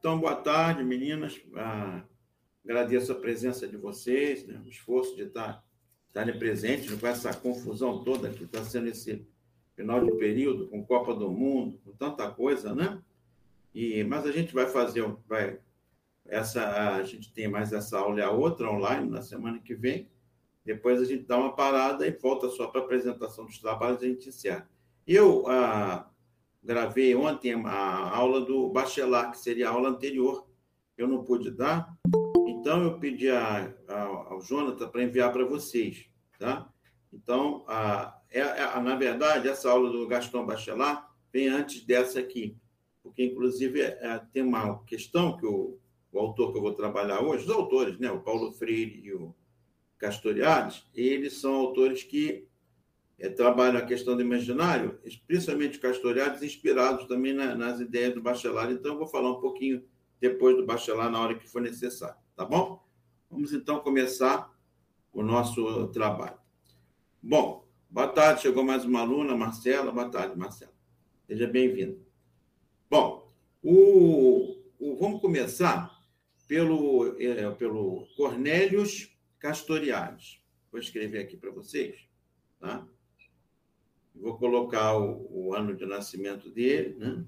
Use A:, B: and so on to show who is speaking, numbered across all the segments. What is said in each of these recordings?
A: Então, boa tarde, meninas. Ah, agradeço a presença de vocês, né? o esforço de estar, estarem presentes com essa confusão toda que está sendo esse final de período, com Copa do Mundo, com tanta coisa, né? E, mas a gente vai fazer, vai, essa, a gente tem mais essa aula e a outra online na semana que vem. Depois a gente dá uma parada e volta só para a apresentação dos trabalhos e a gente encerra. Eu ah, gravei ontem a aula do Bachelar, que seria a aula anterior, eu não pude dar, então eu pedi a, a, ao Jonathan para enviar para vocês, tá? Então, a, é, é, na verdade, essa aula do Gaston Bachelar vem antes dessa aqui, porque, inclusive, é, tem uma questão que o, o, autor que eu vou trabalhar hoje, os autores, né, o Paulo Freire e o Castoriades, eles são autores que é, trabalham a questão do imaginário, principalmente Castoriades, inspirados também na, nas ideias do Bachelard. Então, eu vou falar um pouquinho depois do Bachelard, na hora que for necessário, tá bom? Vamos então começar o nosso trabalho. Bom, boa tarde, chegou mais uma aluna, Marcela. Boa tarde, Marcela. Seja bem-vinda. Bom, o, o, vamos começar pelo, é, pelo Cornélios Castoriades. Vou escrever aqui para vocês, tá? Vou colocar o, o ano de nascimento dele, né?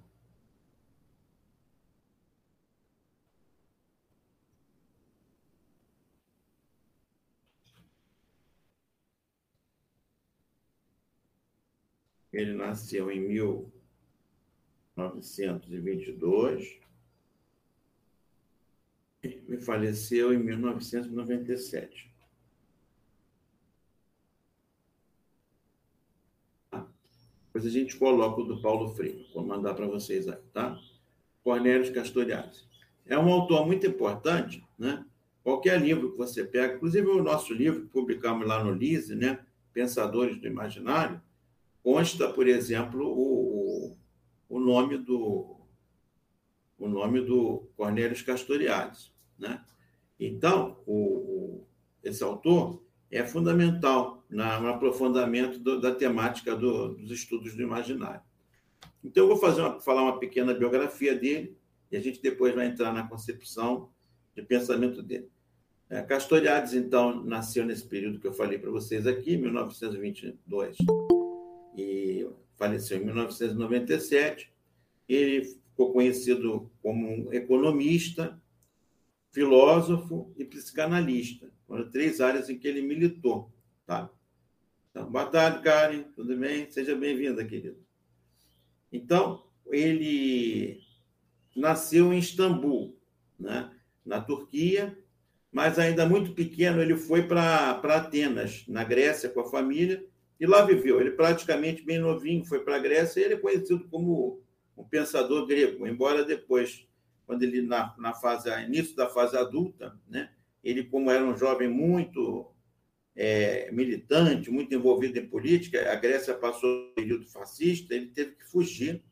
A: Ele nasceu em 1922 e faleceu em 1997. Depois a gente coloca o do Paulo Freire. Vou mandar para vocês aí, tá? Cornélio Castoriadis. É um autor muito importante, né? Qualquer livro que você pega, inclusive o nosso livro que publicamos lá no LISE, né? Pensadores do Imaginário, consta, por exemplo, o, o, o nome do o nome do Cornélio Castoriadis, né? Então, o, o, esse autor é fundamental na, no aprofundamento do, da temática do, dos estudos do imaginário. Então, eu vou fazer uma, falar uma pequena biografia dele e a gente depois vai entrar na concepção de pensamento dele. É, Castoriadis, então, nasceu nesse período que eu falei para vocês aqui, 1922, e faleceu em 1997. Ele ficou conhecido como um economista, filósofo e psicanalista. Foram três áreas em que ele militou. Tá? Então, boa tarde, Karen. Tudo bem? Seja bem-vinda, querido. Então, ele nasceu em Istambul, né? na Turquia, mas ainda muito pequeno ele foi para Atenas, na Grécia, com a família, e lá viveu. Ele praticamente bem novinho foi para a Grécia e ele é conhecido como um pensador grego, embora depois, quando ele na, na fase início da fase adulta, né, ele, como era um jovem muito é, militante, muito envolvido em política, a Grécia passou um período fascista, ele teve que fugir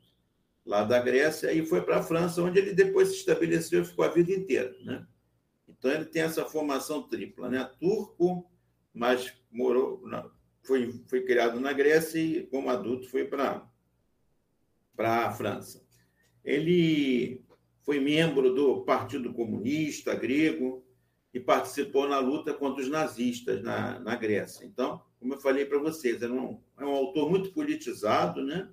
A: lá da Grécia e foi para a França, onde ele depois se estabeleceu e ficou a vida inteira. Né? Então, ele tem essa formação tripla, né? turco, mas morou, foi, foi criado na Grécia e, como adulto, foi para a França. Ele foi membro do Partido Comunista grego, e participou na luta contra os nazistas na, na Grécia. Então, como eu falei para vocês, é um, é um autor muito politizado, né?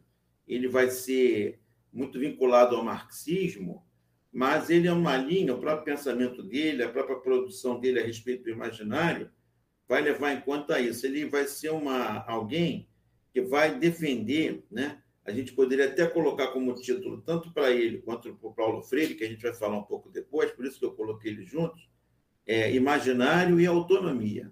A: ele vai ser muito vinculado ao marxismo, mas ele é uma linha, o próprio pensamento dele, a própria produção dele a respeito do imaginário, vai levar em conta isso. Ele vai ser uma, alguém que vai defender, né? a gente poderia até colocar como título, tanto para ele quanto para o Paulo Freire, que a gente vai falar um pouco depois, por isso que eu coloquei eles juntos, é, imaginário e autonomia,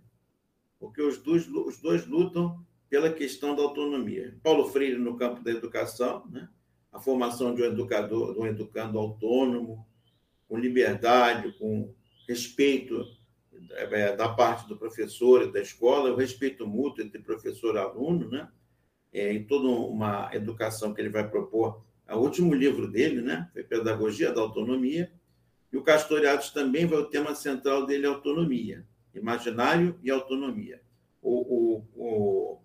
A: porque os dois, os dois lutam pela questão da autonomia. Paulo Freire no campo da educação, né? a formação de um educador, de um educando autônomo, com liberdade, com respeito é, da parte do professor e da escola, o respeito mútuo entre professor e aluno, né? É, em toda uma educação que ele vai propor. O último livro dele, né? Foi Pedagogia da Autonomia, e o Castoriadis também vai o tema central dele é autonomia, imaginário e autonomia. O, o, o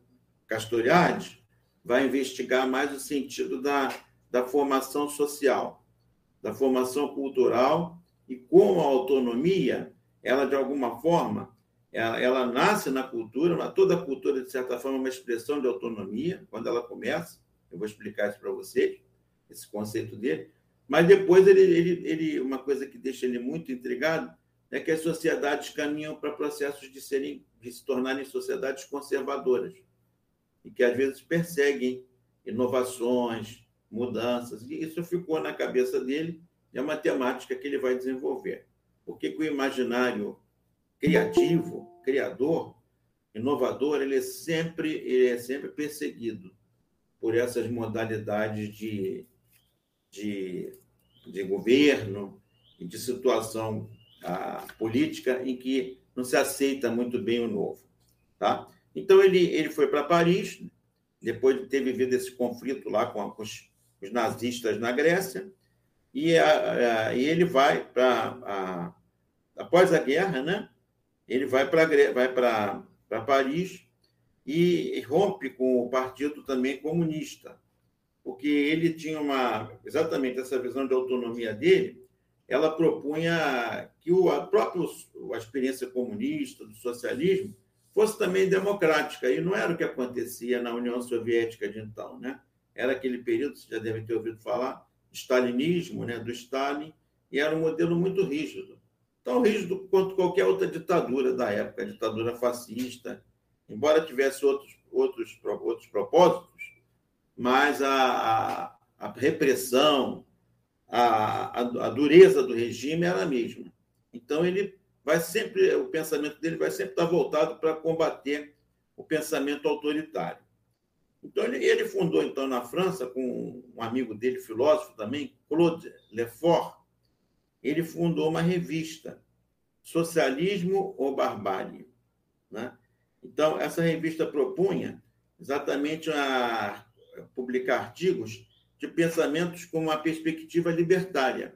A: vai investigar mais o sentido da, da formação social. da formação cultural e como a autonomia, ela de alguma forma, ela, ela nasce na cultura, mas toda cultura, de certa forma, é uma expressão de autonomia, quando ela começa. Eu vou explicar isso para vocês, esse conceito dele. Mas depois, ele, ele, ele, uma coisa que deixa ele muito intrigado é que as sociedades caminham para processos de, serem, de se tornarem sociedades conservadoras e que, às vezes, perseguem inovações, mudanças. E isso ficou na cabeça dele, é uma temática que ele vai desenvolver. Por que o imaginário criativo, criador, inovador, ele é sempre, ele é sempre perseguido por essas modalidades de, de, de governo e de situação a, política em que não se aceita muito bem o novo. Tá? Então, ele, ele foi para Paris, depois de ter vivido esse conflito lá com, a, com os, os, nazistas na Grécia, e, a, a, e ele vai para. Após a guerra, né? ele vai para vai para Paris e rompe com o partido também comunista, porque ele tinha uma exatamente essa visão de autonomia dele, ela propunha que o, a própria a experiência comunista, do socialismo, fosse também democrática, e não era o que acontecia na União Soviética de então, né? Era aquele período, vocês já devem ter ouvido falar, stalinismo, né, do Stalin, e era um modelo muito rígido. Tão rígido quanto qualquer outra ditadura da época, ditadura fascista, embora tivesse outros, outros, outros propósitos, mas a, a, a repressão, a, a, dureza do regime era a mesma. Então, ele vai sempre, o pensamento dele vai sempre estar voltado para combater o pensamento autoritário. Então, ele, ele fundou, então, na França, com um amigo dele, filósofo também, Claude Lefort, ele fundou uma revista, Socialismo ou Barbárie. Né? Então, essa revista propunha exatamente a publicar artigos de pensamentos com uma perspectiva libertária,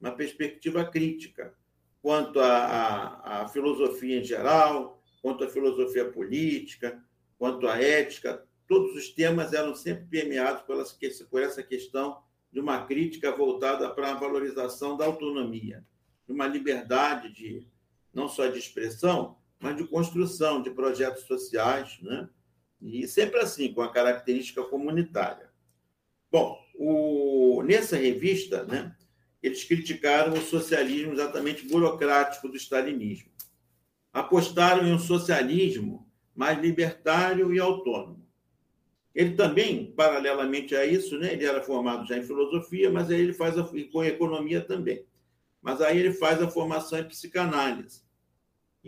A: uma perspectiva crítica, quanto à, filosofia em geral, quanto à filosofia política, quanto à ética, todos os temas eram sempre permeados por essa questão de uma crítica voltada para a valorização da autonomia, de uma liberdade de não só de expressão, mas de construção de projetos sociais, né? E sempre assim, com a característica comunitária. Bom, o, nessa revista, né, eles criticaram o socialismo exatamente burocrático do stalinismo. Apostaram em um socialismo mais libertário e autônomo. Ele também, paralelamente a isso, né, ele era formado já em filosofia, mas aí ele faz a, com economia também. Mas aí ele faz a formação em psicanálise.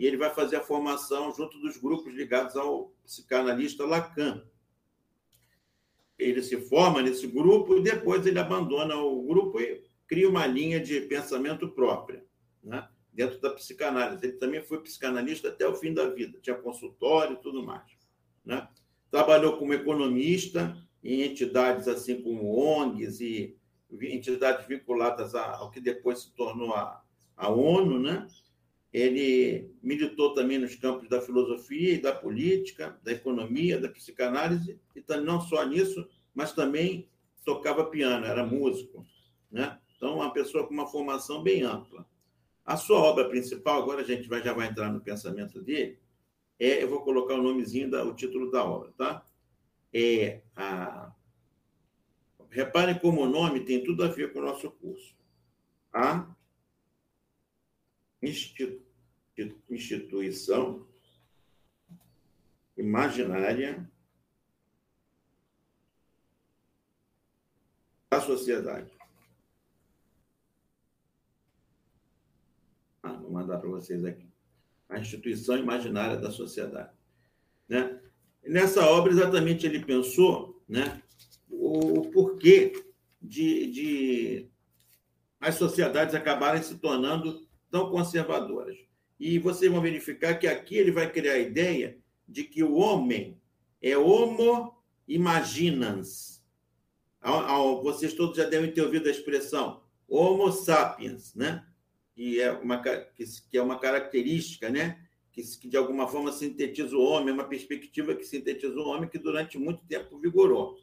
A: E ele vai fazer a formação junto dos grupos ligados ao psicanalista Lacan. Ele se forma nesse grupo e depois ele abandona o grupo e cria uma linha de pensamento própria, né? dentro da psicanálise. Ele também foi psicanalista até o fim da vida, tinha consultório e tudo mais. Né? Trabalhou como economista em entidades assim como ONGs e entidades vinculadas ao que depois se tornou a, a ONU, né? Ele militou também nos campos da filosofia e da política, da economia, da psicanálise, e não só nisso, mas também tocava piano, era músico. Né? Então, uma pessoa com uma formação bem ampla. A sua obra principal, agora a gente vai, já vai entrar no pensamento dele, é, eu vou colocar o nomezinho, da, o título da obra, tá? É a... Reparem como o nome tem tudo a ver com o nosso curso. A instituição imaginária da sociedade. Ah, vou mandar para vocês aqui a instituição imaginária da sociedade. Né? Nessa obra, exatamente, ele pensou né, o, porquê de, de as sociedades acabarem se tornando tão conservadoras. E vocês vão verificar que aqui ele vai criar a ideia de que o homem é homo imaginans. Vocês todos já devem ter ouvido a expressão homo sapiens, né? que é uma, que é uma característica, né? Que, que de alguma forma sintetiza o homem, é uma perspectiva que sintetiza o homem que durante muito tempo vigorou.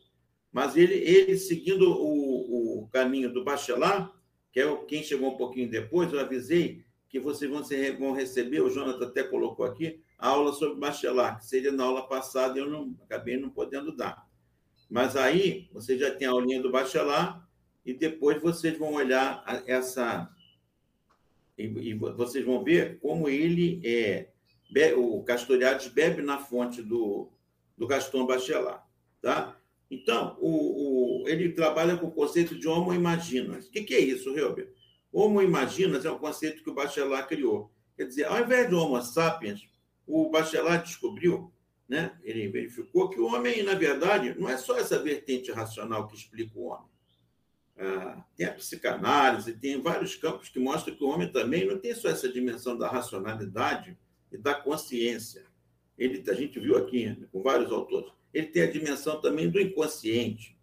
A: Mas ele, ele seguindo o, o caminho do Bachelard, que é quem chegou um pouquinho depois, eu avisei que vocês vão, vão receber, o Jonathan até colocou aqui, a aula sobre Bachelard, que seria na aula passada, eu não acabei não podendo dar. Mas aí, você já tem a aulinha do Bachelard, e depois vocês vão olhar essa. E, e vocês vão ver como ele é. O Castoriadis bebe na fonte do, do Gaston Bachelard. Tá? Então, o, o, ele trabalha com o conceito de homo imaginas. O que, que é isso, Helber? Homo imaginas é um conceito que o Bachelard criou. Quer dizer, ao invés de homo sapiens, o Bachelard descobriu, né? ele verificou que o homem, na verdade, não é só essa vertente racional que explica o homem. Ah, tem a psicanálise, tem vários campos que mostram que o homem também não tem só essa dimensão da racionalidade e da consciência. Ele, a gente viu aqui né, com vários autores ele tem a dimensão também do inconsciente,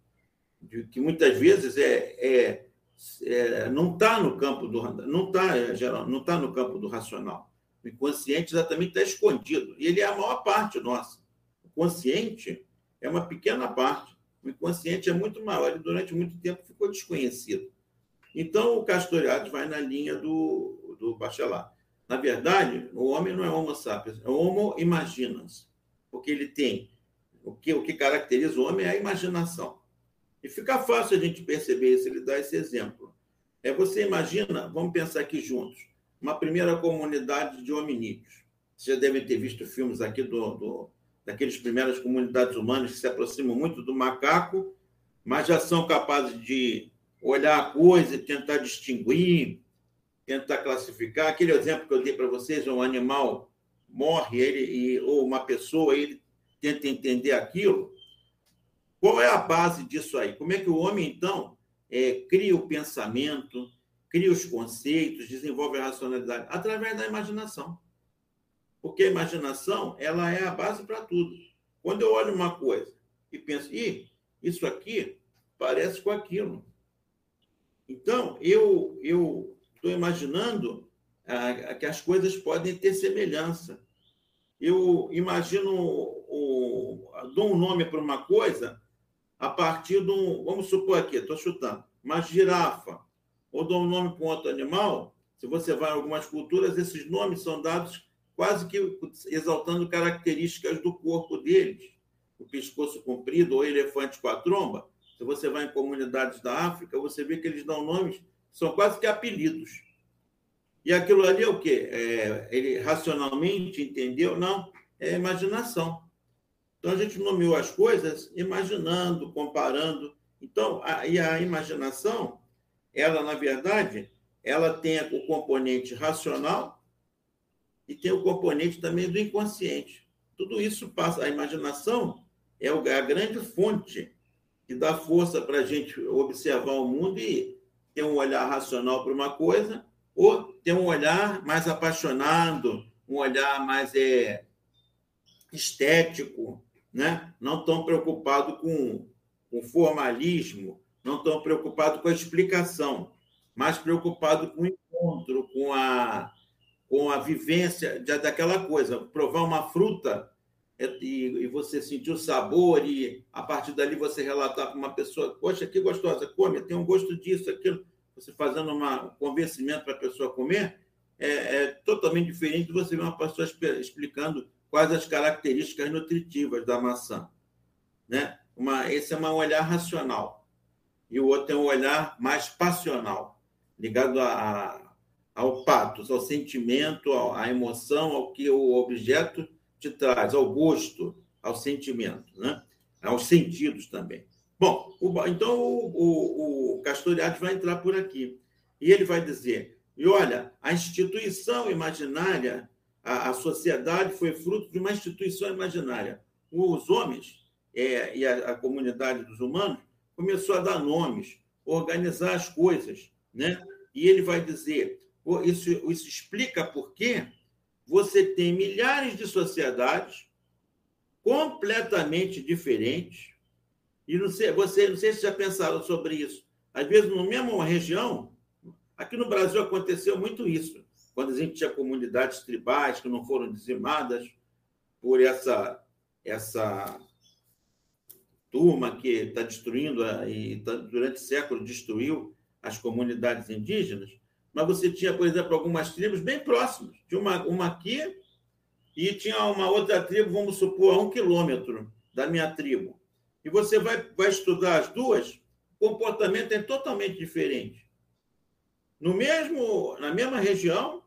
A: de, que muitas vezes é, é, é não está no campo do não está geral, não tá no campo do racional. O inconsciente exatamente está escondido e ele é a maior parte nossa. O consciente é uma pequena parte. O inconsciente é muito maior e durante muito tempo ficou desconhecido. Então o Castoriadis vai na linha do, do Bachelard. Na verdade, o homem não é homo sapiens, é homo imaginas, porque ele tem o que, o que caracteriza o homem é a imaginação. E fica fácil a gente perceber isso, ele dá esse exemplo. É você imagina, vamos pensar aqui juntos, uma primeira comunidade de hominídeos. Vocês já devem ter visto filmes aqui do, do, daqueles primeiras comunidades humanas que se aproximam muito do macaco, mas já são capazes de olhar a coisa tentar distinguir, tentar classificar. Aquele exemplo que eu dei para vocês, um animal morre, ele, e, ou uma pessoa, ele tenta entender aquilo. Qual é a base disso aí? Como é que o homem, então, é, cria o pensamento, cria os conceitos, desenvolve a racionalidade? Através da imaginação. Porque a imaginação ela é a base para tudo. Quando eu olho uma coisa e penso, Ih, isso aqui parece com aquilo. Então, eu eu estou imaginando ah, que as coisas podem ter semelhança eu imagino, dou um nome para uma coisa a partir de um, vamos supor aqui, estou chutando, uma girafa, ou dou um nome para um outro animal, se você vai em algumas culturas, esses nomes são dados quase que exaltando características do corpo deles. O pescoço comprido ou elefante com a tromba. Se você vai em comunidades da África, você vê que eles dão nomes, são quase que apelidos. E aquilo ali é o quê? É, ele racionalmente entendeu? Não, é imaginação. Então a gente nomeou as coisas imaginando, comparando. Então, a, e a imaginação, ela, na verdade, ela tem o componente racional e tem o componente também do inconsciente. Tudo isso passa. A imaginação é a grande fonte que dá força para a gente observar o mundo e ter um olhar racional para uma coisa ou ter um olhar mais apaixonado, um olhar mais é, estético, né? não tão preocupado com o formalismo, não tão preocupado com a explicação, mais preocupado com o encontro, com a, com a vivência de, daquela coisa. Provar uma fruta é, e, e, você sentir o sabor e a partir dali você relatar para uma pessoa, poxa, que gostosa, come, tem um gosto disso, aquilo você fazendo uma, um convencimento para a pessoa comer, é, é, totalmente diferente de você ver uma pessoa explicando quais as características nutritivas da maçã. Né? Uma, esse é um olhar racional. E o outro é um olhar mais passional, ligado a, a, ao patos, ao sentimento, à emoção, ao que o objeto te traz, ao gosto, ao sentimento, né? aos sentidos também. Bom, o, então o, o, o Castoriadis vai entrar por aqui. E ele vai dizer: e olha, a instituição imaginária, a, a sociedade foi fruto de uma instituição imaginária. Os homens é, e a, a, comunidade dos humanos começou a dar nomes, organizar as coisas. Né? E ele vai dizer: isso, isso explica por que você tem milhares de sociedades completamente diferentes e não sei, você, não sei se já pensaram sobre isso. Às vezes, na mesma região, aqui no Brasil aconteceu muito isso. Quando a gente tinha comunidades tribais que não foram dizimadas por essa, essa turma que está destruindo, e tá, durante séculos destruiu as comunidades indígenas, mas você tinha, por exemplo, algumas tribos bem próximas. Tinha uma, uma aqui e tinha uma outra tribo, vamos supor, a um quilômetro da minha tribo. E você vai, vai estudar as duas, o comportamento é totalmente diferente. No mesmo, na mesma região,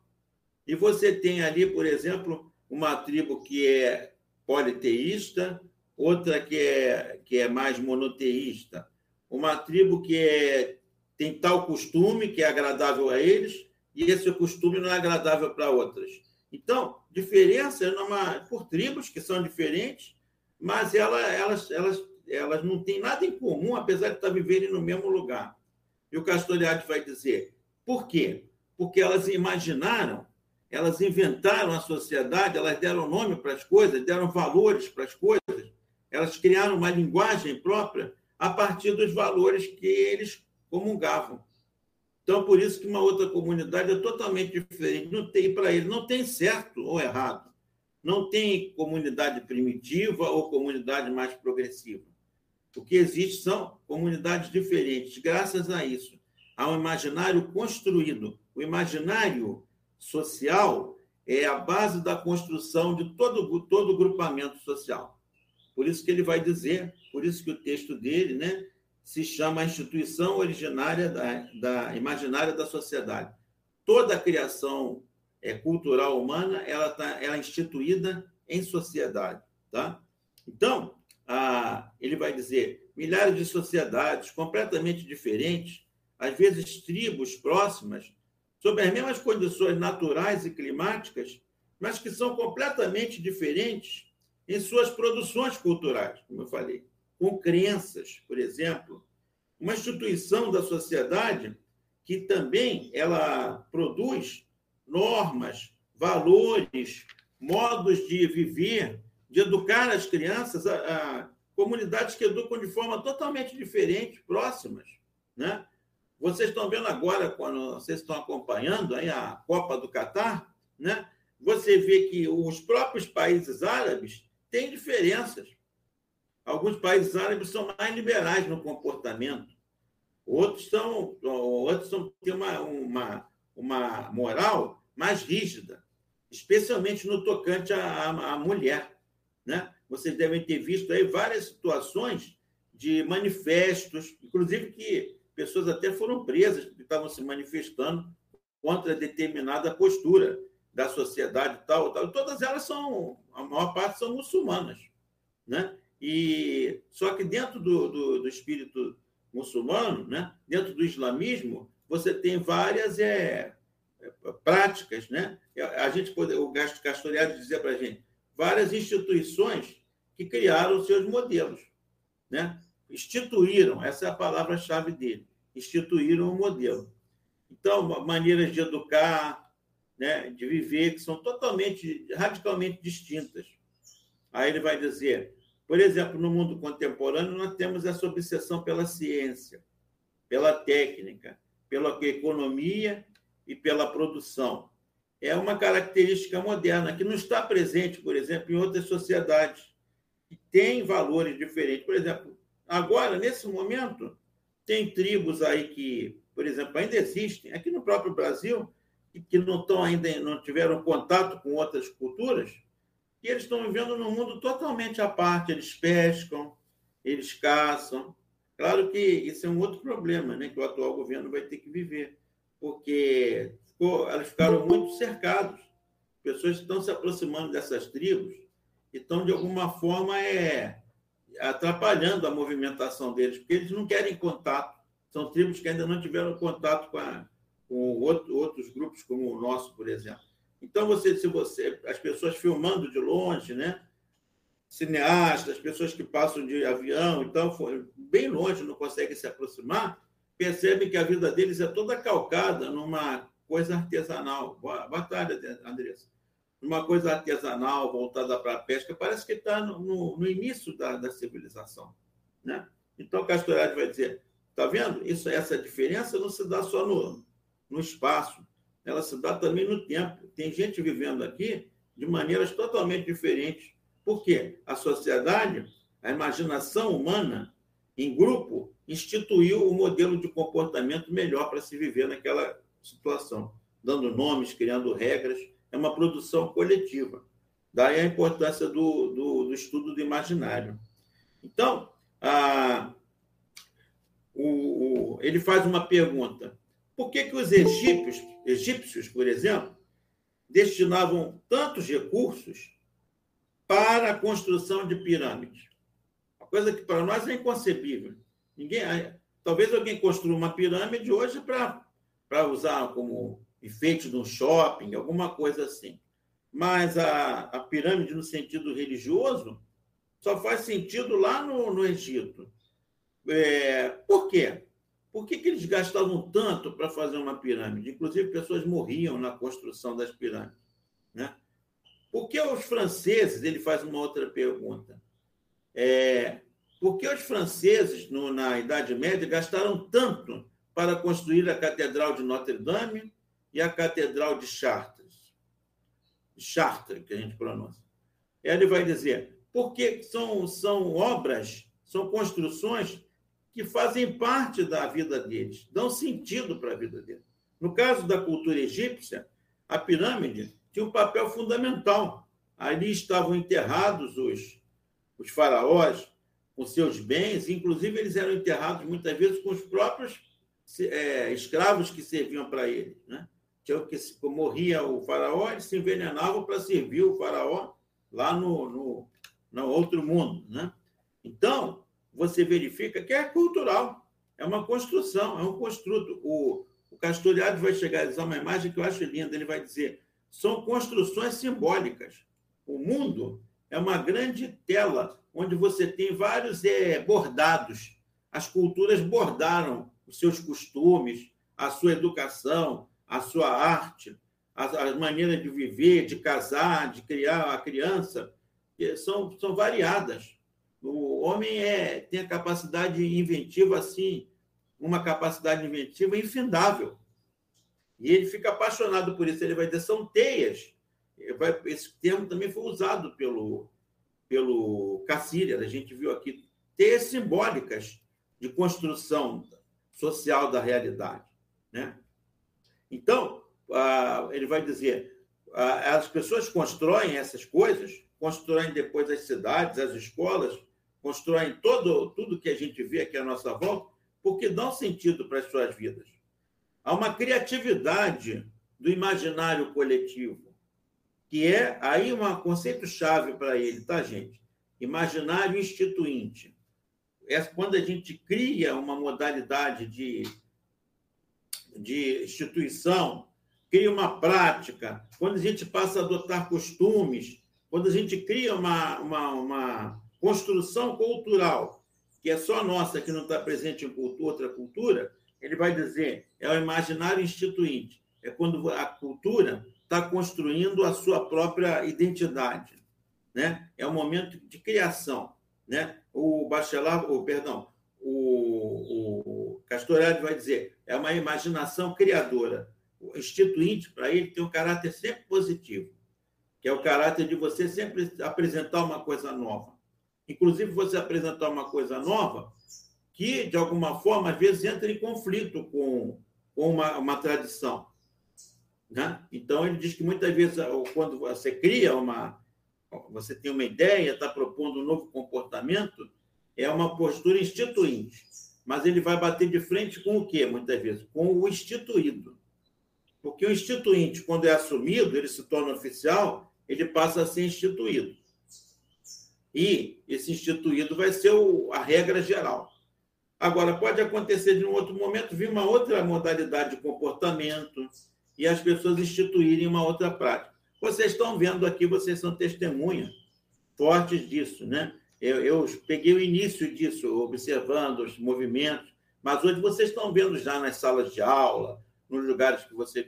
A: e você tem ali, por exemplo, uma tribo que é politeísta, outra que é, que é mais monoteísta, uma tribo que é, tem tal costume que é agradável a eles, e esse costume não é agradável para outras. Então, diferença é numa, por tribos que são diferentes, mas ela, elas, elas, elas não têm nada em comum, apesar de estar vivendo no mesmo lugar. E o Castoriadis vai dizer, por quê? Porque elas imaginaram elas inventaram a sociedade, elas deram nome para as coisas, deram valores para as coisas, elas criaram uma linguagem própria a partir dos valores que eles comungavam. Então, por isso que uma outra comunidade é totalmente diferente. Não tem para eles, não tem certo ou errado. Não tem comunidade primitiva ou comunidade mais progressiva. O que existe são comunidades diferentes, graças a isso. Há um imaginário construído. O imaginário social é a base da construção de todo, todo grupamento social. Por isso que ele vai dizer, por isso que o texto dele né, se chama a instituição originária da, da imaginária da sociedade. Toda a criação é, cultural humana ela, tá, ela é instituída em sociedade. Tá? Então, a, ele vai dizer milhares de sociedades completamente diferentes, às vezes tribos próximas, sob as mesmas condições naturais e climáticas, mas que são completamente diferentes em suas produções culturais, como eu falei, com crenças, por exemplo, uma instituição da sociedade que também ela produz normas, valores, modos de viver, de educar as crianças, a, a comunidades que educam de forma totalmente diferente, próximas, né? Vocês estão vendo agora, quando vocês estão acompanhando aí a Copa do Catar, né? você vê que os próprios países árabes têm diferenças. Alguns países árabes são mais liberais no comportamento, outros são, outros são, têm uma, uma, uma moral mais rígida, especialmente no tocante à, à mulher. Né? Vocês devem ter visto aí várias situações de manifestos, inclusive que pessoas até foram presas porque estavam se manifestando contra determinada postura da sociedade tal, tal. Todas elas são, a maior parte são muçulmanas, né? E só que dentro do, do, do espírito muçulmano, né? Dentro do islamismo, você tem várias é, práticas, né? A gente pode, o Gasto Castoriado dizia para a gente várias instituições que criaram seus modelos, né? Instituíram, essa é a palavra-chave dele instituíram um modelo. Então, maneiras de educar, né, de viver, que são totalmente, radicalmente distintas. Aí ele vai dizer, por exemplo, no mundo contemporâneo, nós temos essa obsessão pela ciência, pela técnica, pela economia e pela produção. É uma característica moderna que não está presente, por exemplo, em outras sociedades que têm valores diferentes. Por exemplo, agora, nesse momento, tem tribos aí que, por exemplo, ainda existem, aqui no próprio Brasil, que não estão ainda, não tiveram contato com outras culturas, e eles estão vivendo num mundo totalmente à parte. Eles pescam, eles caçam. Claro que isso é um outro problema, né, que o atual governo vai ter que viver, porque ficou, elas ficaram muito cercados. Pessoas estão se aproximando dessas tribos e estão, de alguma forma, é, atrapalhando a movimentação deles, porque eles não querem contato. São tribos que ainda não tiveram contato com, a, com outro, outros grupos, como o nosso, por exemplo. Então, você, se você, as pessoas filmando de longe, né? cineastas, pessoas que passam de avião, então, bem longe, não conseguem se aproximar, percebem que a vida deles é toda calcada numa coisa artesanal. Tarde, Andressa uma coisa artesanal voltada para a pesca, parece que está no, no, no, início da, da civilização. Né? Então, Castorade vai dizer: está vendo? Isso, essa diferença não se dá só no, no espaço, ela se dá também no tempo. Tem gente vivendo aqui de maneiras totalmente diferentes. Por quê? A sociedade, a imaginação humana, em grupo, instituiu o um modelo de comportamento melhor para se viver naquela situação, dando nomes, criando regras. É uma produção coletiva. Daí a importância do, do, do estudo do imaginário. Então, a, o, o, ele faz uma pergunta: por que, que os egípcios, egípcios, por exemplo, destinavam tantos recursos para a construção de pirâmides? Uma coisa que para nós é inconcebível. Ninguém, talvez alguém construa uma pirâmide hoje para usar como enfeite de um shopping, alguma coisa assim. Mas a, a pirâmide, no sentido religioso, só faz sentido lá no, no Egito. É, por quê? Por que, que eles gastavam tanto para fazer uma pirâmide? Inclusive, pessoas morriam na construção das pirâmides. Né? Por que os franceses, ele faz uma outra pergunta, é, por que os franceses, no, na Idade Média, gastaram tanto para construir a Catedral de Notre-Dame e a Catedral de Chartres? Chartres, que a gente pronuncia. Ele vai dizer, porque são, são obras, são construções que fazem parte da vida deles, dão sentido para a vida deles. No caso da cultura egípcia, a pirâmide tinha um papel fundamental. Ali estavam enterrados os, os faraós com seus bens, inclusive eles eram enterrados muitas vezes com os próprios é, escravos que serviam para eles. Né? Que morria o faraó, eles se envenenavam para servir o faraó lá no, no, no outro mundo. Né? Então, você verifica que é cultural, é uma construção, é um construto. O, o Castoriado vai chegar a usar uma imagem que eu acho linda, ele vai dizer, são construções simbólicas. O mundo é uma grande tela onde você tem vários é, bordados. As culturas bordaram os seus costumes, a sua educação, a sua arte, as, as maneiras de viver, de casar, de criar a criança, são, são variadas. O homem é, tem a capacidade inventiva, assim, uma capacidade inventiva infindável. E ele fica apaixonado por isso. Ele vai dizer, são teias. Esse termo também foi usado pelo, pelo Cassirer, a gente viu aqui, teias simbólicas de construção social da realidade. Né? Então, ele vai dizer, as pessoas constroem essas coisas, constroem depois as cidades, as escolas, constroem todo, tudo que a gente vê aqui à nossa volta, porque dão sentido para as suas vidas. Há uma criatividade do imaginário coletivo, que é aí um conceito-chave para ele, tá, gente? Imaginário instituinte. É quando a gente cria uma modalidade de, de instituição, cria uma prática, quando a gente passa a adotar costumes, quando a gente cria uma, uma, uma construção cultural, que é só nossa, que não está presente em cultura, outra cultura, ele vai dizer, é o imaginário instituinte. É quando a cultura está construindo a sua própria identidade. Né? É um momento de criação. Né? O Bachelard, o, perdão, o, o Castorelli vai dizer, é uma imaginação criadora. O instituinte, para ele, tem um caráter sempre positivo, que é o caráter de você sempre apresentar uma coisa nova inclusive você apresentar uma coisa nova que, de alguma forma, às vezes entra em conflito com, com uma, uma tradição. Né? Então, ele diz que muitas vezes, quando você cria uma. Você tem uma ideia, está propondo um novo comportamento, é uma postura instituinte. Mas ele vai bater de frente com o quê, muitas vezes? Com o instituído. Porque o instituinte, quando é assumido, ele se torna oficial, ele passa a ser instituído. E esse instituído vai ser o, a regra geral. Agora, pode acontecer de um outro momento vir uma outra modalidade de comportamento e as pessoas instituírem uma outra prática. Vocês estão vendo aqui, vocês são testemunhas fortes disso, né? Eu, eu peguei o início disso, observando os movimentos, mas hoje vocês estão vendo já nas salas de aula, nos lugares que vocês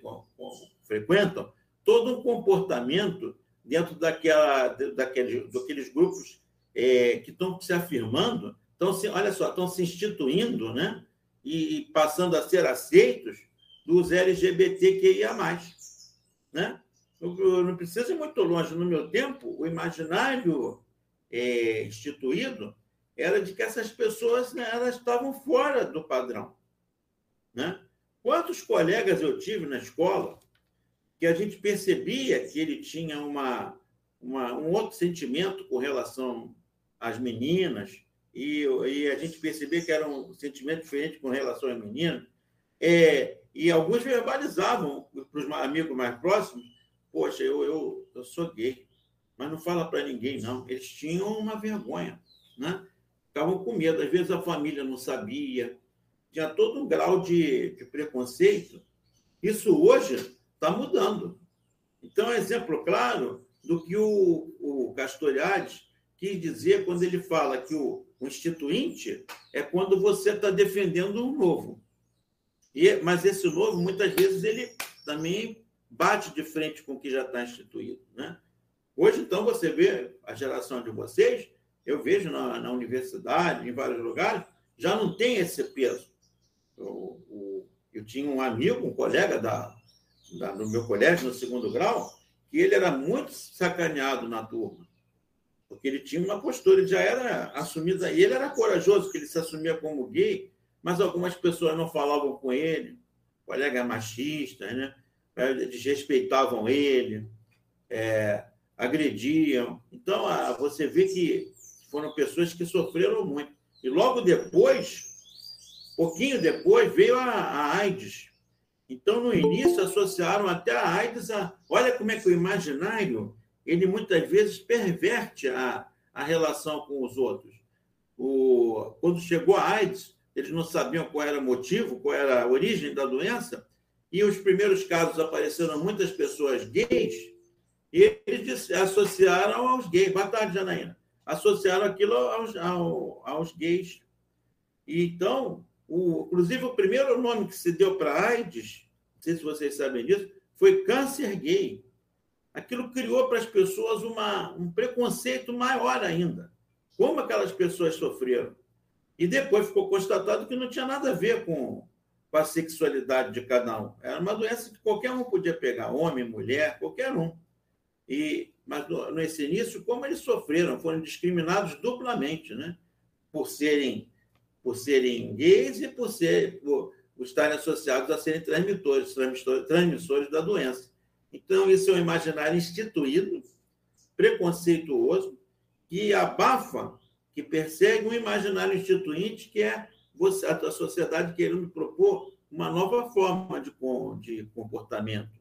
A: frequentam, todo um comportamento dentro daquela, daqueles, daqueles grupos é, que estão se afirmando, estão se, olha só, estão se instituindo, né? E passando a ser aceitos dos LGBTQIA+. Né? Não preciso ir muito longe. No meu tempo, o imaginário é, instituído era de que essas pessoas né, elas estavam fora do padrão. Né? Quantos colegas eu tive na escola que a gente percebia que ele tinha uma, uma, um outro sentimento com relação às meninas, e, e a gente percebia que era um sentimento diferente com relação às meninas, é, e alguns verbalizavam para os amigos mais próximos: Poxa, eu, eu, eu sou gay, mas não fala para ninguém, não. Eles tinham uma vergonha, né? ficavam com medo. Às vezes a família não sabia, tinha todo um grau de, de preconceito. Isso hoje está mudando. Então, é exemplo claro do que o, o Castoriades quis dizer quando ele fala que o, instituinte é quando você está defendendo um novo. E, mas esse novo, muitas vezes, ele também bate de frente com o que já está instituído. Né? Hoje, então, você vê a geração de vocês, eu vejo na, na universidade, em vários lugares, já não tem esse peso. Eu, eu, eu tinha um amigo, um colega da, da, do meu colégio, no segundo grau, que ele era muito sacaneado na turma, porque ele tinha uma postura, ele já era assumido, e ele era corajoso, porque ele se assumia como gay, mas algumas pessoas não falavam com ele, colegas machistas, né? desrespeitavam ele, é, agrediam. Então, você vê que foram pessoas que sofreram muito. E logo depois, pouquinho depois, veio a, a AIDS. Então, no início, associaram até a AIDS a. Olha como é que o imaginário, ele muitas vezes perverte a, a relação com os outros. O, quando chegou a AIDS, eles não sabiam qual era o motivo, qual era a origem da doença, e os primeiros casos apareceram muitas pessoas gays, e eles associaram aos gays. Boa tarde, Janaína. Associaram aquilo aos, aos, aos gays. E, então, o, inclusive, o primeiro nome que se deu para AIDS, não sei se vocês sabem disso, foi câncer gay. Aquilo criou para as pessoas uma, um preconceito maior ainda. Como aquelas pessoas sofreram. E depois ficou constatado que não tinha nada a ver com, com a sexualidade de cada um. Era uma doença que qualquer um podia pegar, homem, mulher, qualquer um. E, mas no, nesse início, como eles sofreram, foram discriminados duplamente, né? Por serem, por serem gays e por, ser, por, por estarem associados a serem transmissores, transmissores, transmissores da doença. Então, isso é um imaginário instituído, preconceituoso, que abafa que persegue um imaginário instituinte que é a sociedade querendo propor uma nova forma de, de comportamento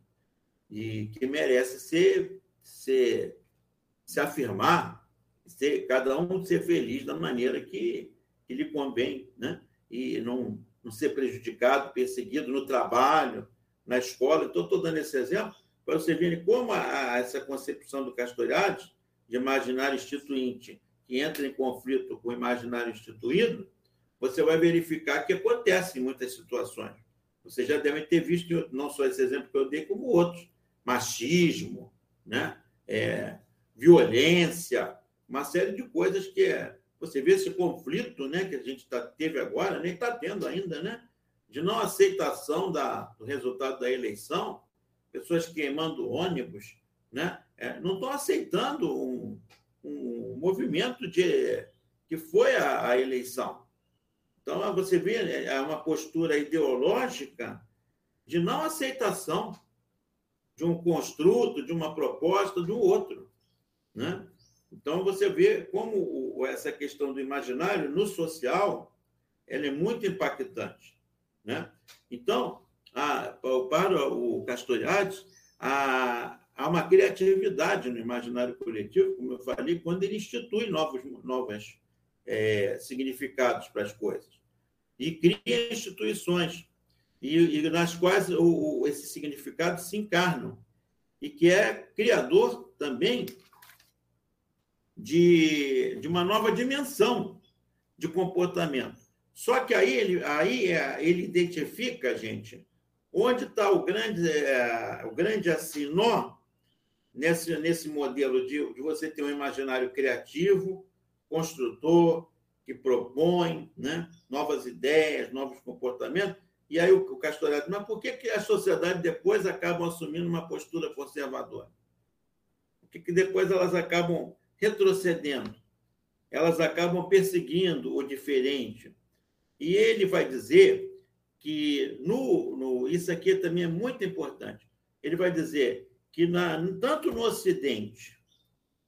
A: e que merece ser, ser se afirmar, ser, cada um ser feliz da maneira que, que lhe convém, né? E não, não ser prejudicado, perseguido no trabalho, na escola. Então, estou dando esse exemplo para você ver como a, a, essa concepção do Castoriades, de imaginário instituinte, que entra em conflito com o imaginário instituído, você vai verificar que acontece em muitas situações. Vocês já devem ter visto, não só esse exemplo que eu dei, como outros. Machismo, né? É, violência, uma série de coisas que é. Você vê esse conflito né, que a gente tá, teve agora, nem está tendo ainda, né? De não aceitação da, do resultado da eleição, pessoas queimando ônibus, né? É, não estão aceitando um, um movimento de que foi a, a eleição. Então, você vê é, é uma postura ideológica de não aceitação de um construto, de uma proposta, do outro. Né? Então, você vê como essa questão do imaginário no social ela é muito impactante. Né? Então, a, para o Castoriades, a, há uma criatividade no imaginário coletivo, como eu falei, quando ele institui novos, novos é, significados para as coisas. E cria instituições, e, e nas quais o, o, esses significados se encarnam. E que é criador também de, de uma nova dimensão de comportamento. Só que aí ele, aí é, ele identifica, gente, onde está o grande, é, o grande assim, nó nesse, nesse modelo de, de você ter um imaginário criativo, construtor, que propõe né, novas ideias, novos comportamentos. E aí o, o Castoriado, mas por que, que a sociedade depois acabam assumindo uma postura conservadora? Por que, que depois elas acabam retrocedendo? elas acabam perseguindo o diferente. E ele vai dizer que no, no isso aqui também é muito importante. Ele vai dizer que na, tanto no Ocidente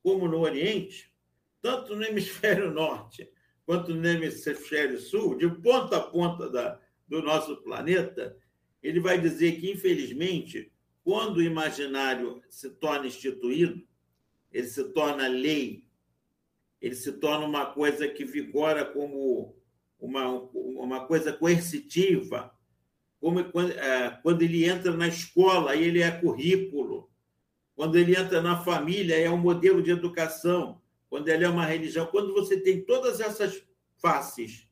A: como no Oriente, tanto no hemisfério norte quanto no hemisfério sul, de ponta a ponta da, do nosso planeta, ele vai dizer que, infelizmente, quando o imaginário se torna instituído, ele se torna lei, ele se torna uma coisa que vigora como uma, uma coisa coercitiva, como quando, é, quando ele entra na escola, ele é currículo, quando ele entra na família, é um modelo de educação, quando ele é uma religião, quando você tem todas essas faces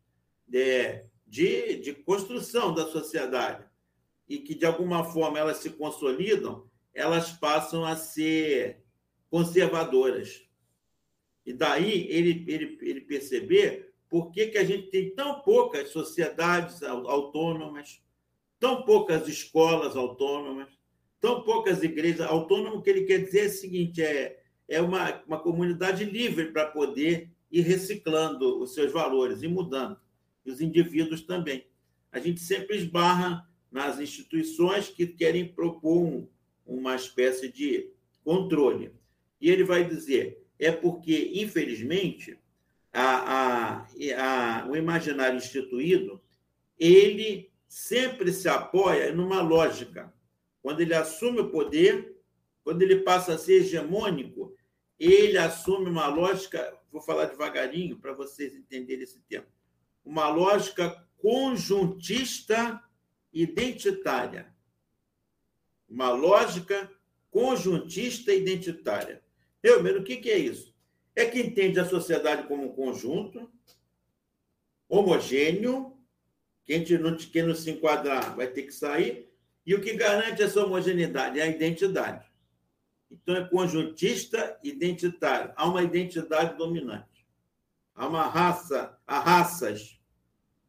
A: de, de, de construção da sociedade e que, de alguma forma, elas se consolidam, elas passam a ser conservadoras. E daí ele, ele, ele perceber por que, que a gente tem tão poucas sociedades autônomas, tão poucas escolas autônomas, tão poucas igrejas autônomas, o que ele quer dizer é o seguinte: é, é uma, uma comunidade livre para poder ir reciclando os seus valores e mudando. Os indivíduos também. A gente sempre esbarra nas instituições que querem propor um, uma espécie de controle. E ele vai dizer: é porque, infelizmente, a, a, a, o imaginário instituído ele sempre se apoia numa lógica. Quando ele assume o poder, quando ele passa a ser hegemônico, ele assume uma lógica, vou falar devagarinho para vocês entenderem esse termo, uma lógica conjuntista identitária. Uma lógica conjuntista identitária. Eu, o que, que é isso? É que entende a sociedade como um conjunto homogêneo, quem não, quem não se enquadrar vai ter que sair, e o que garante essa homogeneidade é a identidade. Então, é conjuntista identitário. Há uma identidade dominante. Há uma raça, há raças,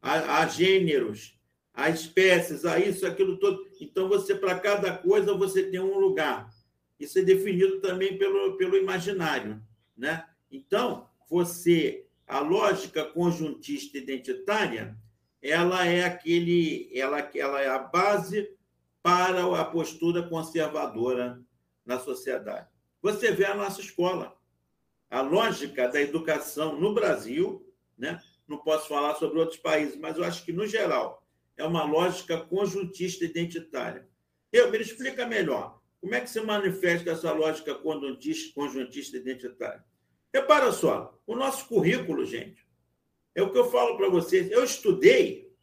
A: há, há gêneros, há espécies, há isso, aquilo todo. Então, você, para cada coisa, você tem um lugar. Isso é definido também pelo, pelo imaginário. Né? Então, você, a lógica conjuntista identitária, ela é aquele, ela, ela é a base para a postura conservadora na sociedade. Você vê a nossa escola. A lógica da educação no Brasil, né? não posso falar sobre outros países, mas eu acho que, no geral, é uma lógica conjuntista identitária. Eu, me explica melhor. Como é que se manifesta essa lógica conjuntista identitária? Repara só, o nosso currículo, gente, é o que eu falo para vocês. Eu estudei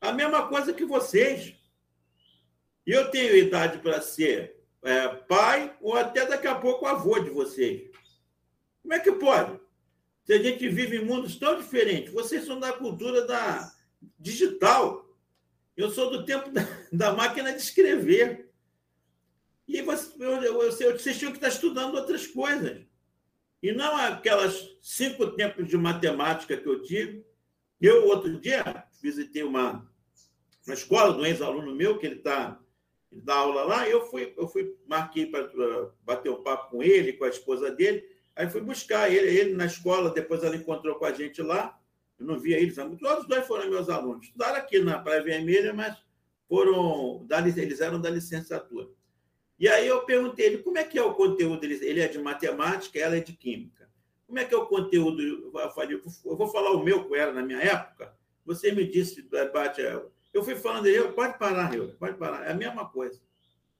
A: a mesma coisa que vocês. E eu tenho idade para ser é, pai ou até daqui a pouco avô de vocês. Como é que pode? Se a gente vive em mundos tão diferentes. Vocês são da cultura da digital. Eu sou do tempo da, da máquina de escrever. E você, eu, eu, vocês tinham que estar estudando outras coisas. E não aquelas cinco tempos de matemática que eu tive. Eu, outro dia, visitei uma, uma escola do ex-aluno meu, que ele está ele dá aula lá, eu fui, eu fui, marquei para bater um papo com ele, com a esposa dele, aí fui buscar ele, ele na escola, depois ela encontrou com a gente lá, eu não via eles, todos os dois foram meus alunos, estudaram aqui na Praia Vermelha, mas foram, eles eram da licenciatura. E aí eu perguntei ele, como é que é o conteúdo? Ele é de matemática, ela é de química. Como é que é o conteúdo? Eu falei, eu vou falar o meu com ela na minha época. Você me disse, bate, eu fui falando, eu, pode parar, eu, pode parar. É a mesma coisa.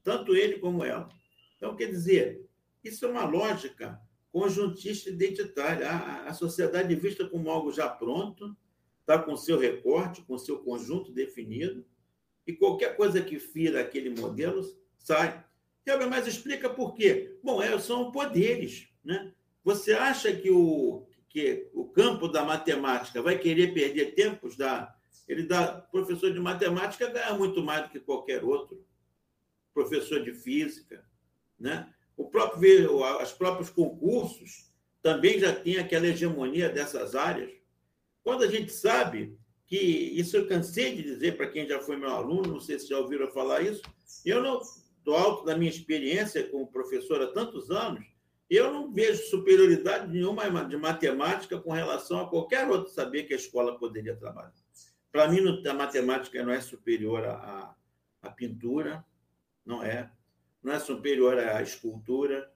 A: Tanto ele como ela. Então, quer dizer, isso é uma lógica conjuntista identitária. A, a sociedade vista como algo já pronto, está com seu recorte, com seu conjunto definido, e qualquer coisa que fira aquele modelo sai. Mas explica por quê. Bom, é, são poderes. Né? Você acha que o, que o campo da matemática vai querer perder tempos da, ele dá, professor de matemática ganha muito mais do que qualquer outro, professor de física, né? O próprio, os próprios concursos também já tem aquela hegemonia dessas áreas. Quando a gente sabe que, isso eu cansei de dizer para quem já foi meu aluno, não sei se já ouviram falar isso, eu não, do alto da minha experiência como professor há tantos anos, Eu não vejo superioridade nenhuma de matemática com relação a qualquer outro saber que a escola poderia trabalhar. Para mim, a matemática não é superior à, à pintura, não é. Não é superior à escultura,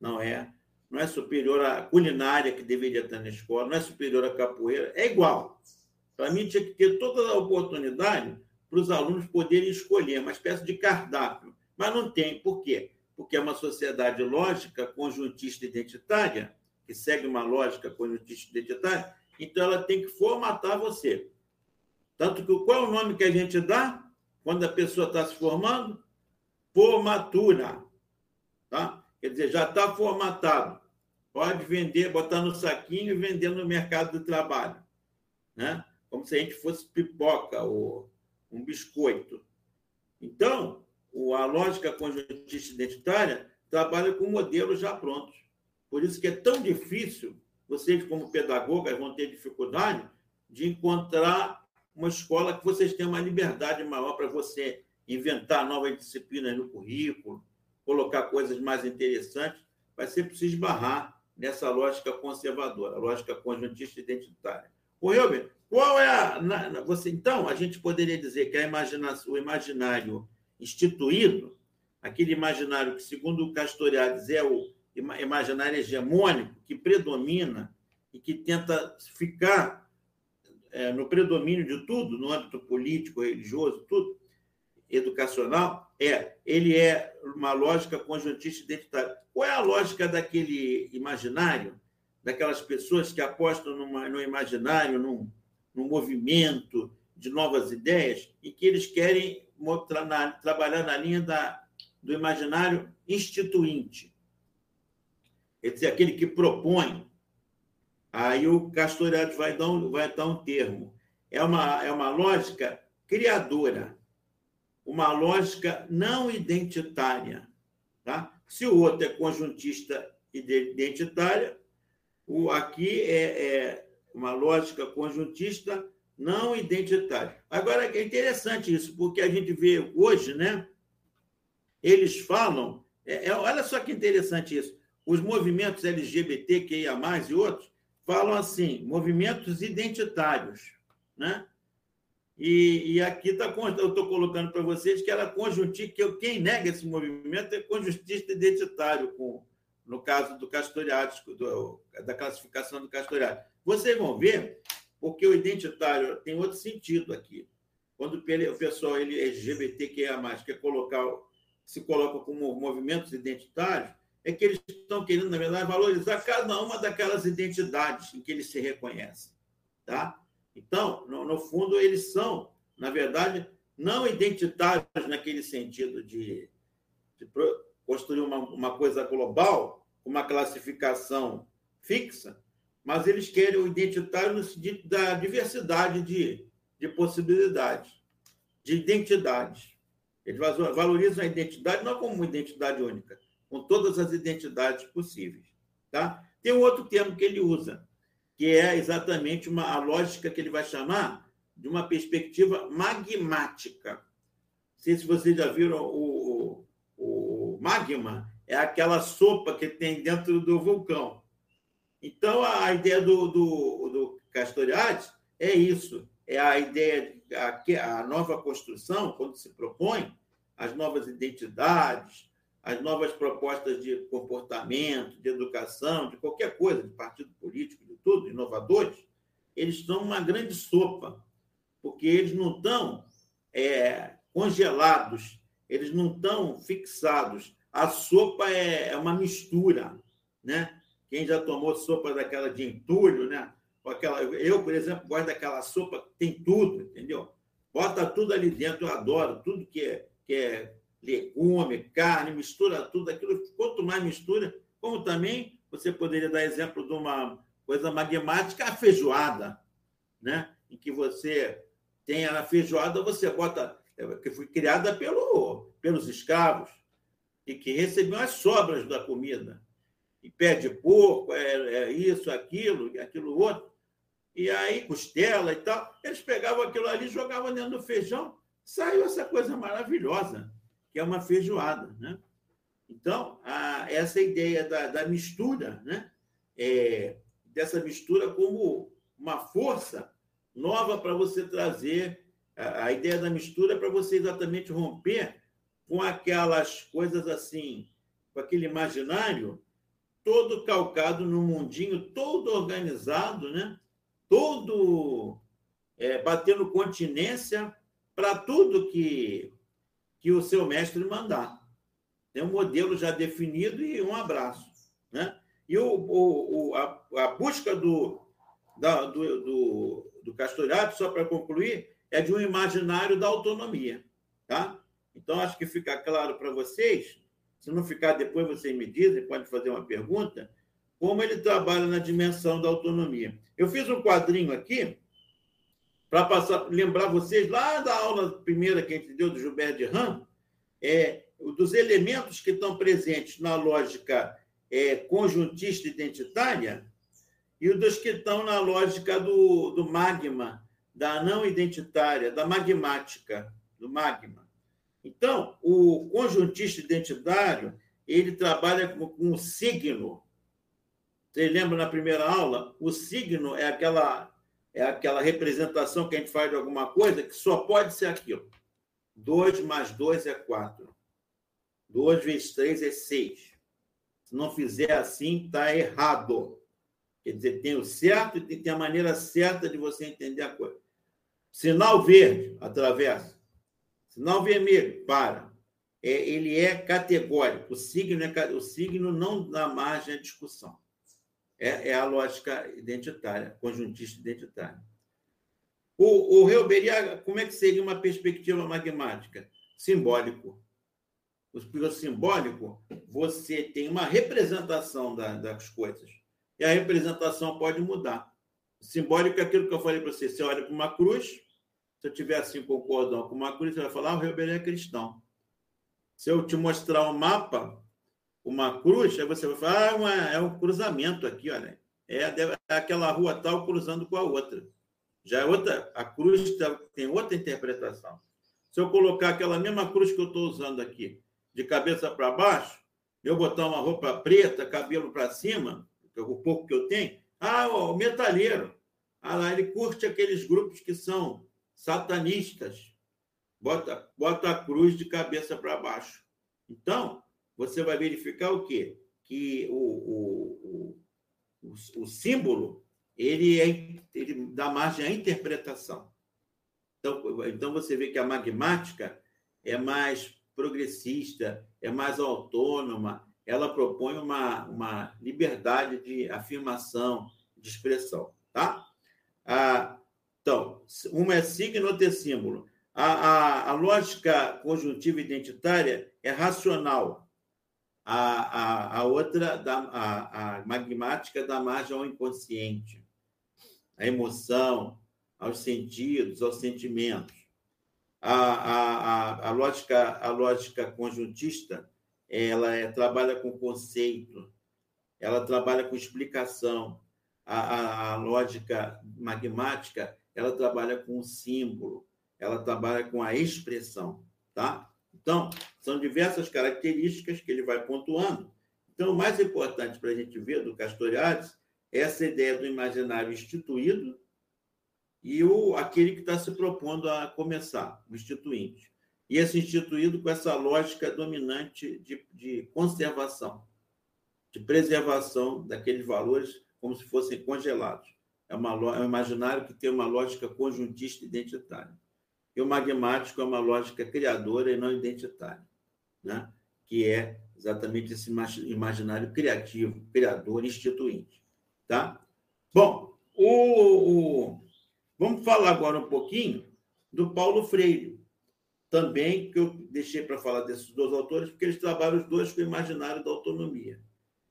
A: não é. Não é superior à culinária que deveria estar na escola, não é superior à capoeira, é igual. Para mim, tinha que ter toda a oportunidade para os alunos poderem escolher, uma espécie de cardápio. Mas não tem. Por quê? Porque é uma sociedade lógica, conjuntista identitária, que segue uma lógica conjuntista identitária, então ela tem que formatar você. Tanto que qual é o nome que a gente dá quando a pessoa está se formando? Formatura. Tá? Quer dizer, já está formatado. Pode vender, botar no saquinho e vender no mercado do trabalho. Né? Como se a gente fosse pipoca ou um biscoito. Então, a lógica conjuntista identitária trabalha com modelos já prontos. Por isso que é tão difícil, vocês, como pedagogas, vão ter dificuldade de encontrar uma escola que vocês tenham uma liberdade maior para você inventar novas disciplinas no currículo, colocar coisas mais interessantes. Vai ser preciso esbarrar nessa lógica conservadora, lógica conjuntista identitária. O Helber, qual é a. Na, você, então, a gente poderia dizer que a imaginação, o imaginário instituído, aquele imaginário que, segundo o é o imaginário hegemônico, que predomina e que tenta ficar é, no predomínio de tudo, no âmbito político, religioso, tudo, educacional, é ele é uma lógica conjuntista identitária. Qual é a lógica daquele imaginário, daquelas pessoas que apostam numa, no imaginário, num, num movimento de novas ideias, e que eles querem na, trabalhar na linha da, do imaginário instituinte. Quer dizer, aquele que propõe. Aí o Castoriadis vai dar um, vai dar um termo. É uma, é uma lógica criadora, uma lógica não identitária. Tá? Se o outro é conjuntista identitária, o, aqui é, é uma lógica conjuntista não identitário. Agora, é interessante isso, porque a gente vê hoje, né? Eles falam, é, é, olha só que interessante isso, os movimentos LGBTQIA+, e outros, falam assim, movimentos identitários, né? E, e aqui tá, eu estou colocando para vocês que era conjuntivo, que quem nega esse movimento é conjuntista identitário, com, no caso do Castoriadis, da classificação do Castoriadis. Vocês vão ver porque o identitário tem outro sentido aqui. Quando o pessoal ele é LGBTQIA+, quer colocar, se coloca como movimentos identitários, é que eles estão querendo, na verdade, valorizar cada uma daquelas identidades em que eles se reconhecem. Tá? Então, no, no fundo, eles são, na verdade, não identitários naquele sentido de, de construir uma, uma coisa global, uma classificação fixa, mas eles querem o identitário no sentido da diversidade de, de possibilidades, de identidades. Eles valorizam a identidade não como uma identidade única, com todas as identidades possíveis. Tá? Tem um outro termo que ele usa, que é exatamente uma, a lógica que ele vai chamar de uma perspectiva magmática. Não sei se vocês já viram o, o, o magma, é aquela sopa que tem dentro do vulcão. Então, a ideia do, do, do Castoriadis é isso, é a ideia de a, a nova construção, quando se propõe as novas identidades, as novas propostas de comportamento, de educação, de qualquer coisa, de partido político, de tudo, inovadores, eles estão uma grande sopa, porque eles não estão é, congelados, eles não estão fixados. A sopa é, é uma mistura, né? Quem já tomou sopa daquela de entulho, né? Aquela, eu, por exemplo, gosto daquela sopa que tem tudo, entendeu? Bota tudo ali dentro, eu adoro tudo que é, que é legume, carne, mistura tudo aquilo. Quanto mais mistura, como também você poderia dar exemplo de uma coisa magmática, a feijoada, né? Em que você tem a feijoada, você bota, é, que foi criada pelo, pelos escravos e que recebiam as sobras da comida e pé de porco, é, é isso, aquilo, aquilo outro. E aí, costela e tal. Eles pegavam aquilo ali, jogavam dentro do feijão, saiu essa coisa maravilhosa, que é uma feijoada. Né? Então, a, essa ideia da, da mistura, né? É, dessa mistura como uma força nova para você trazer a, a ideia da mistura para você exatamente romper com aquelas coisas assim, com aquele imaginário todo calcado no mundinho, todo organizado, né? todo é, batendo continência para tudo que, que o seu mestre mandar. Tem um modelo já definido e um abraço. Né? E o, o, o a, a, busca do, da, do, do, do só para concluir, é de um imaginário da autonomia. Tá? Então, acho que fica claro para vocês, se não ficar depois, vocês me dizem, pode fazer uma pergunta, como ele trabalha na dimensão da autonomia. Eu fiz um quadrinho aqui para passar, lembrar vocês lá da aula primeira que a gente deu do Gilberto de Ram, é, dos elementos que estão presentes na lógica é, conjuntista identitária e dos que estão na lógica do, do magma, da não identitária, da magmática, do magma. Então, o conjuntista identitário, ele trabalha com, com o signo. Você lembra na primeira aula? O signo é aquela é aquela representação que a gente faz de alguma coisa que só pode ser aquilo. 2 mais 2 é 4. 2 vezes 3 é 6. Se não fizer assim, está errado. Quer dizer, tem o certo e tem a maneira certa de você entender a coisa. Sinal verde, atravessa. Sinal vermelho, para. É, ele é categórico. O signo, é, o signo não dá margem à discussão. É, é a lógica identitária, conjuntista identitária. O, o como é que seria uma perspectiva magmática? Simbólico. O simbólico, você tem uma representação da, das coisas. E a representação pode mudar. Simbólico é aquilo que eu falei para você. Você olha para uma cruz, se eu tiver assim com o cordão com uma cruz, você vai falar, ah, o Reuberiaga é cristão. Se eu te mostrar um mapa, uma cruz, aí você vai falar, ah, uma, é um cruzamento aqui, olha. É, é aquela rua tal cruzando com a outra. Já é outra, a cruz tá, tem outra interpretação. Se eu colocar aquela mesma cruz que eu estou usando aqui, de cabeça para baixo, eu botar uma roupa preta, cabelo para cima, o pouco que eu tenho, ah, o metalheiro. Ah, lá, ele curte aqueles grupos que são satanistas. Bota, bota a cruz de cabeça para baixo. Então, você vai verificar o quê? Que o, o, o, o, símbolo ele, é, ele dá margem à interpretação. Então, então, você vê que a magmática é mais progressista, é mais autônoma, ela propõe uma, uma liberdade de afirmação, de expressão. Tá? Ah, então, uma é signo, outra é símbolo. A, a, a lógica conjuntiva identitária é racional. A, a, a outra, da, a, a magmática, dá margem ao inconsciente, à emoção, aos sentidos, aos sentimentos. A, a, a, a, lógica, a lógica conjuntista ela é, trabalha com conceito, ela trabalha com explicação. A, a, a lógica magmática ela trabalha com símbolo, ela trabalha com a expressão, tá? Então, são diversas características que ele vai pontuando. Então, o mais importante para a gente ver do Castoriadis é essa ideia do imaginário instituído e o, aquele que está se propondo a começar, o instituinte. E esse instituído com essa lógica dominante de, de conservação, de preservação daqueles valores como se fossem congelados. É, uma, é um imaginário que tem uma lógica conjuntista identitária. E o magmático é uma lógica criadora e não identitária, né? que é exatamente esse imaginário criativo, criador, instituinte. Tá? Bom, o, o, vamos falar agora um pouquinho do Paulo Freire, também, que eu deixei para falar desses dois autores, porque eles trabalham os dois com o imaginário da autonomia.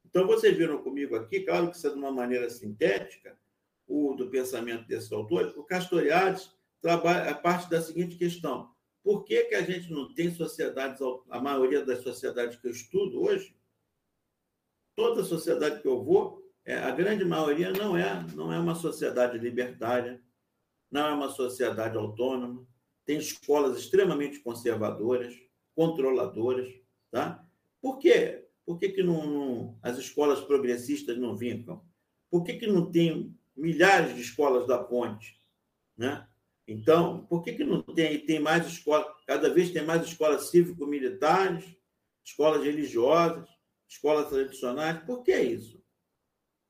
A: Então, vocês viram comigo aqui, claro que isso é de uma maneira sintética, o do pensamento desses autores, o Castoriadis trabalha a parte da seguinte questão: por que, que a gente não tem sociedades, a maioria das sociedades que eu estudo hoje, toda sociedade que eu vou, é, a grande maioria não é, não é uma sociedade libertária, não é uma sociedade autônoma, tem escolas extremamente conservadoras, controladoras, tá? Por quê? Por que, que não, não, as escolas progressistas não vincam? Por que, que não tem milhares de escolas da ponte? Né? Então, por que, que não tem, tem mais escolas? Cada vez tem mais escolas cívico-militares, escolas religiosas, escolas tradicionais. Por que isso? O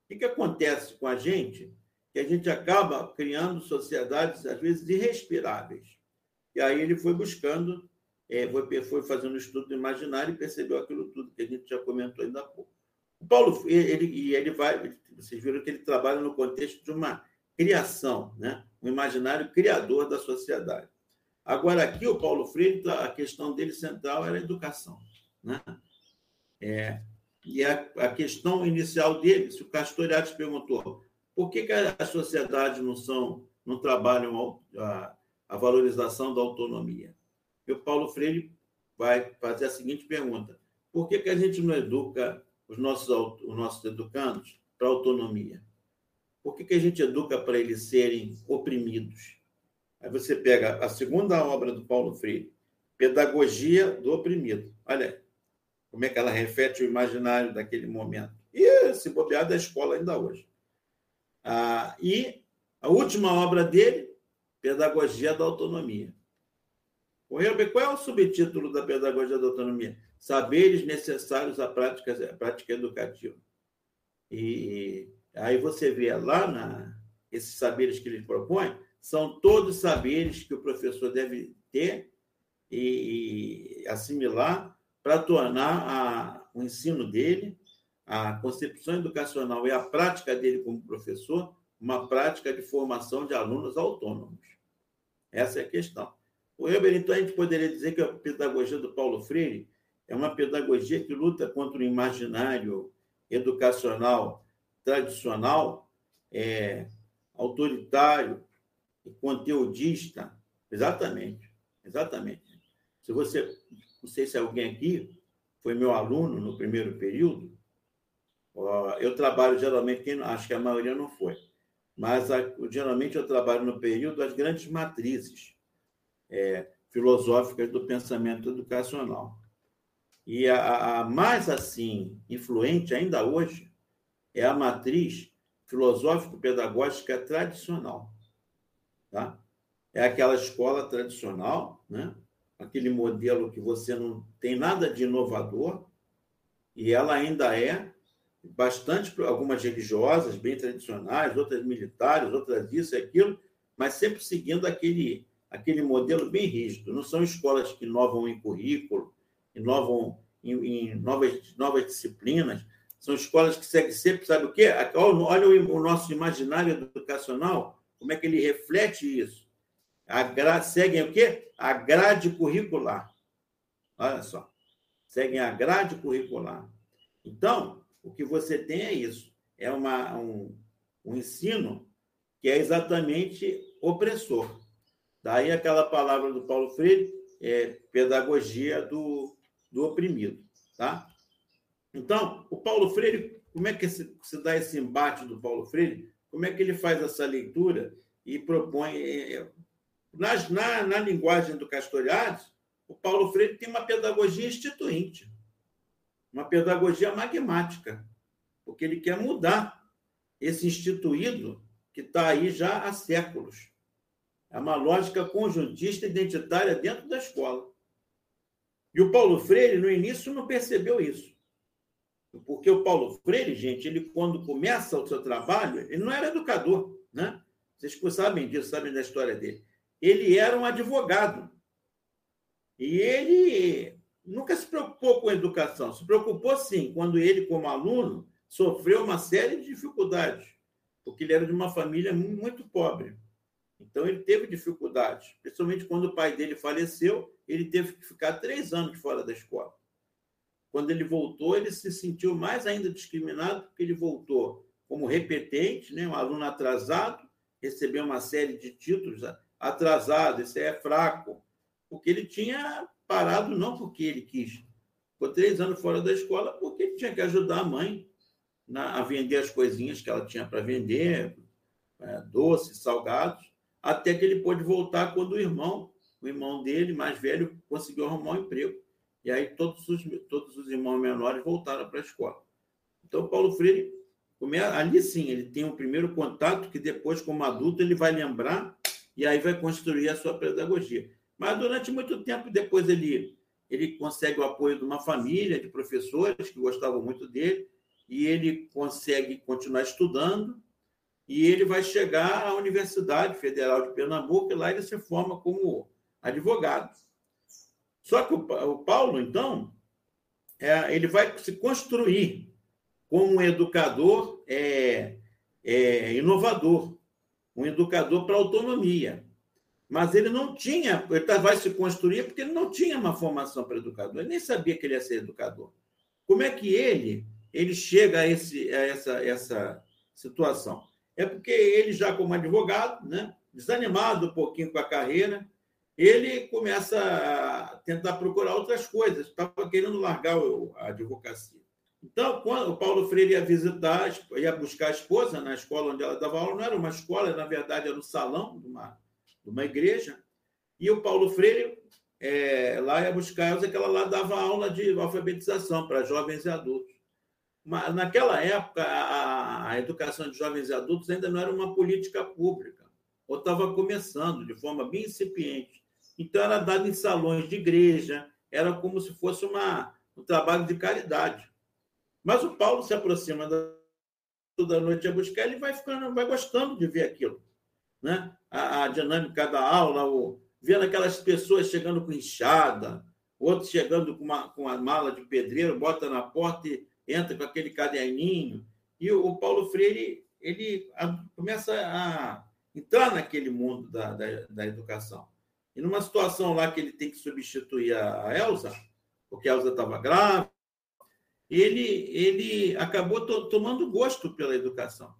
A: que, que acontece com a gente? Que a gente acaba criando sociedades, às vezes, irrespiráveis. E aí ele foi buscando, é, foi, foi fazendo estudo imaginário e percebeu aquilo tudo que a gente já comentou ainda há pouco. O Paulo, ele, ele vai, vocês viram que ele trabalha no contexto de uma criação, né? um imaginário criador da sociedade. Agora, aqui, o Paulo Freire, a questão dele central era a educação. Né? É, e a, a, questão inicial dele, se o Castoriadis perguntou por que, que as sociedades não, são, não trabalham a, a valorização da autonomia? E o Paulo Freire vai fazer a seguinte pergunta: por que, que a gente não educa os nossos, os nossos educandos para autonomia? Por que, que a gente educa para eles serem oprimidos? Aí você pega a segunda obra do Paulo Freire, Pedagogia do Oprimido. Olha aí, como é que ela reflete o imaginário daquele momento. E se bobear da escola ainda hoje. Ah, e a última obra dele, Pedagogia da Autonomia. Qual é o subtítulo da Pedagogia da Autonomia? Saberes necessários à prática, à prática educativa. E Aí você vê lá na, esses saberes que ele propõe, são todos saberes que o professor deve ter e, e assimilar para tornar a, o ensino dele, a concepção educacional e a prática dele como professor, uma prática de formação de alunos autônomos. Essa é a questão. O Weber, então, a gente poderia dizer que a pedagogia do Paulo Freire é uma pedagogia que luta contra o imaginário educacional tradicional, é, autoritário e conteudista. Exatamente, exatamente. Se você, não sei se alguém aqui foi meu aluno no primeiro período, eu trabalho geralmente, acho que a maioria não foi, mas geralmente eu trabalho no período das grandes matrizes é, filosóficas do pensamento educacional. E a, a mais assim influente ainda hoje é a matriz filosófico-pedagógica tradicional. Tá? É aquela escola tradicional, né? aquele modelo que você não tem nada de inovador, e ela ainda é bastante, algumas religiosas, bem tradicionais, outras militares, outras isso e aquilo, mas sempre seguindo aquele, aquele modelo bem rígido. Não são escolas que inovam em currículo, inovam em, em novas, novas disciplinas, são escolas que seguem sempre, sabe o quê? Olha o nosso imaginário educacional, como é que ele reflete isso. A gra... Seguem o quê? A grade curricular. Olha só. Seguem a grade curricular. Então, o que você tem é isso. É uma, um, um ensino que é exatamente opressor. Daí aquela palavra do Paulo Freire, é pedagogia do, do oprimido. Tá? Então, o Paulo Freire, como é que se, dá esse embate do Paulo Freire? Como é que ele faz essa leitura e propõe. É, é, na, na, na linguagem do Castoriadis, o Paulo Freire tem uma pedagogia instituinte, uma pedagogia magmática, porque ele quer mudar esse instituído que está aí já há séculos. É uma lógica conjuntista identitária dentro da escola. E o Paulo Freire, no início, não percebeu isso. Porque o Paulo Freire, gente, ele quando começa o seu trabalho, ele não era educador, né? Vocês sabem disso, sabem da história dele. Ele era um advogado. E ele nunca se preocupou com educação. Se preocupou, sim, quando ele, como aluno, sofreu uma série de dificuldades, porque ele era de uma família muito pobre. Então, ele teve dificuldades, principalmente quando o pai dele faleceu, ele teve que ficar três anos fora da escola. Quando ele voltou, ele se sentiu mais ainda discriminado, porque ele voltou como repetente, né? um aluno atrasado, recebeu uma série de títulos atrasado, esse é fraco, porque ele tinha parado não porque ele quis. Ficou três anos fora da escola porque ele tinha que ajudar a mãe na, a vender as coisinhas que ela tinha para vender, é, doces, salgados, até que ele pôde voltar quando o irmão, o irmão dele, mais velho, conseguiu arrumar um emprego e aí todos os, todos os irmãos menores voltaram para a escola. Então, Paulo Freire, ali sim, ele tem um primeiro contato que depois, como adulto, ele vai lembrar e aí vai construir a sua pedagogia. Mas durante muito tempo depois ele ele consegue o apoio de uma família de professores que gostavam muito dele e ele consegue continuar estudando e ele vai chegar à Universidade Federal de Pernambuco e lá ele se forma como advogado. Só que o Paulo, então, é, ele vai se construir como um educador é, é, inovador, um educador para autonomia. Mas ele não tinha, ele tá, vai se construir porque ele não tinha uma formação para educador, ele nem sabia que ele ia ser educador. Como é que ele ele chega a, esse, a essa, essa situação? É porque ele, já como advogado, né, desanimado um pouquinho com a carreira, ele começa a tentar procurar outras coisas, estava querendo largar a advocacia. Então, quando o Paulo Freire ia visitar, ia buscar a esposa na escola onde ela dava aula, não era uma escola, na verdade era um salão de uma, de uma igreja, e o Paulo Freire é, lá ia buscar ela, que ela lá dava aula de alfabetização para jovens e adultos. Mas, naquela época, a, a educação de jovens e adultos ainda não era uma política pública, ou estava começando de forma bem incipiente. Então, era dado em salões de igreja, era como se fosse uma, um trabalho de caridade. Mas o Paulo se aproxima da, da noite a buscar, ele vai ficando, vai gostando de ver aquilo. Né? A, a dinâmica da aula, o, vendo aquelas pessoas chegando com enxada, outros chegando com uma, com uma mala de pedreiro, bota na porta e entra com aquele caderninho. E o, o Paulo Freire ele a, começa a entrar naquele mundo da, da, da educação. E numa situação lá que ele tem que substituir a, Elsa, porque a Elsa estava grávida, ele, ele acabou to, tomando gosto pela educação.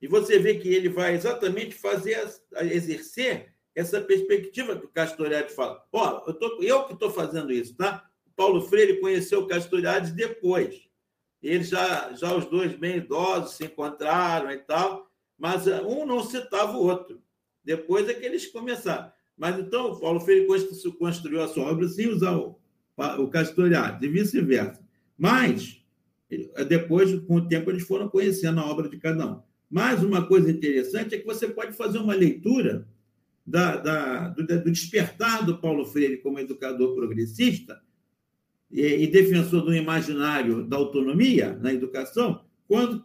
A: E você vê que ele vai exatamente fazer, exercer essa perspectiva que o Castoriades fala. Ó, eu, tô, eu que estou fazendo isso, tá? Paulo Freire conheceu o Castoriades depois. Eles já, já os dois bem idosos se encontraram e tal, mas eh, um não citava o outro. Depois é que eles começaram. Mas então, Paulo Freire construiu a sua obra sem usar o, o Castoriado, e vice-versa. Mas, depois, com o tempo, eles foram conhecendo a obra de cada um. Mas uma coisa interessante é que você pode fazer uma leitura da, da, do, do, despertar do Paulo Freire como educador progressista e, e, defensor do imaginário da autonomia na educação, quando,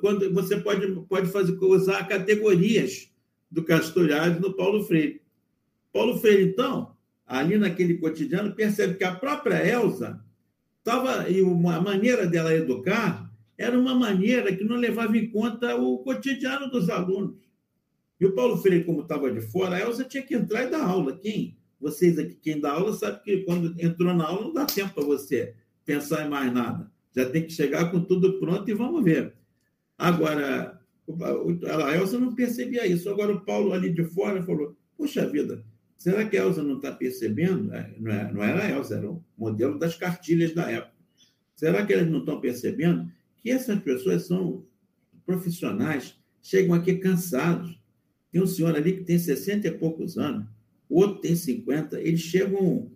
A: quando você pode, pode fazer, usar categorias do Castoriado no Paulo Freire. Paulo Freire, então, ali naquele cotidiano, percebe que a própria Elsa estava, e a maneira dela educar era uma maneira que não levava em conta o cotidiano dos alunos. E o Paulo Freire, como estava de fora, a Elsa tinha que entrar e dar aula. Quem? Vocês aqui, quem dá aula, sabe que quando entrou na aula não dá tempo para você pensar em mais nada. Já tem que chegar com tudo pronto e vamos ver. Agora, a Elsa não percebia isso. Agora, o Paulo ali de fora falou: Poxa vida, Será que a Elsa não está percebendo? É, não, é, não era a Elsa, era o modelo das cartilhas da época. Será que eles não estão percebendo que essas pessoas são profissionais, chegam aqui cansados? Tem um senhor ali que tem 60 e poucos anos, outro tem 50, eles chegam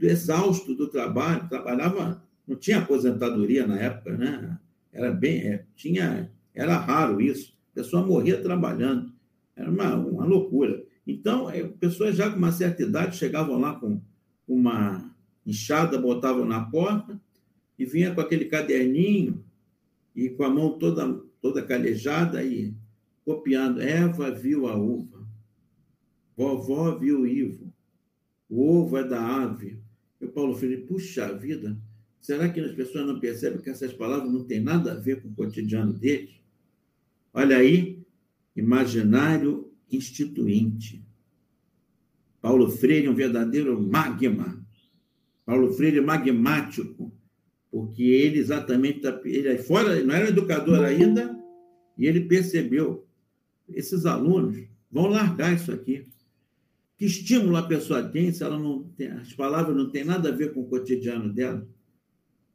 A: exaustos do trabalho, trabalhava, não tinha aposentadoria na época, né? Era bem, é, tinha, era raro isso. A pessoa morria trabalhando, era uma, uma loucura. Então, é, pessoas já com uma certa idade chegavam lá com uma enxada, botavam na porta e vinha com aquele caderninho e com a mão toda, toda calejada e copiando. Eva viu a uva, vovó viu o Ivo, o ovo é da ave. E o Paulo Felipe, puxa vida, será que as pessoas não percebem que essas palavras não têm nada a ver com o cotidiano deles? Olha aí, imaginário instituinte. Paulo Freire é um verdadeiro magma. Paulo Freire é magmático, porque ele exatamente tá, ele é fora, não era educador ainda, e ele percebeu esses alunos vão largar isso aqui. Que estímulo a pessoa tem se ela não tem, as palavras não têm nada a ver com o cotidiano dela?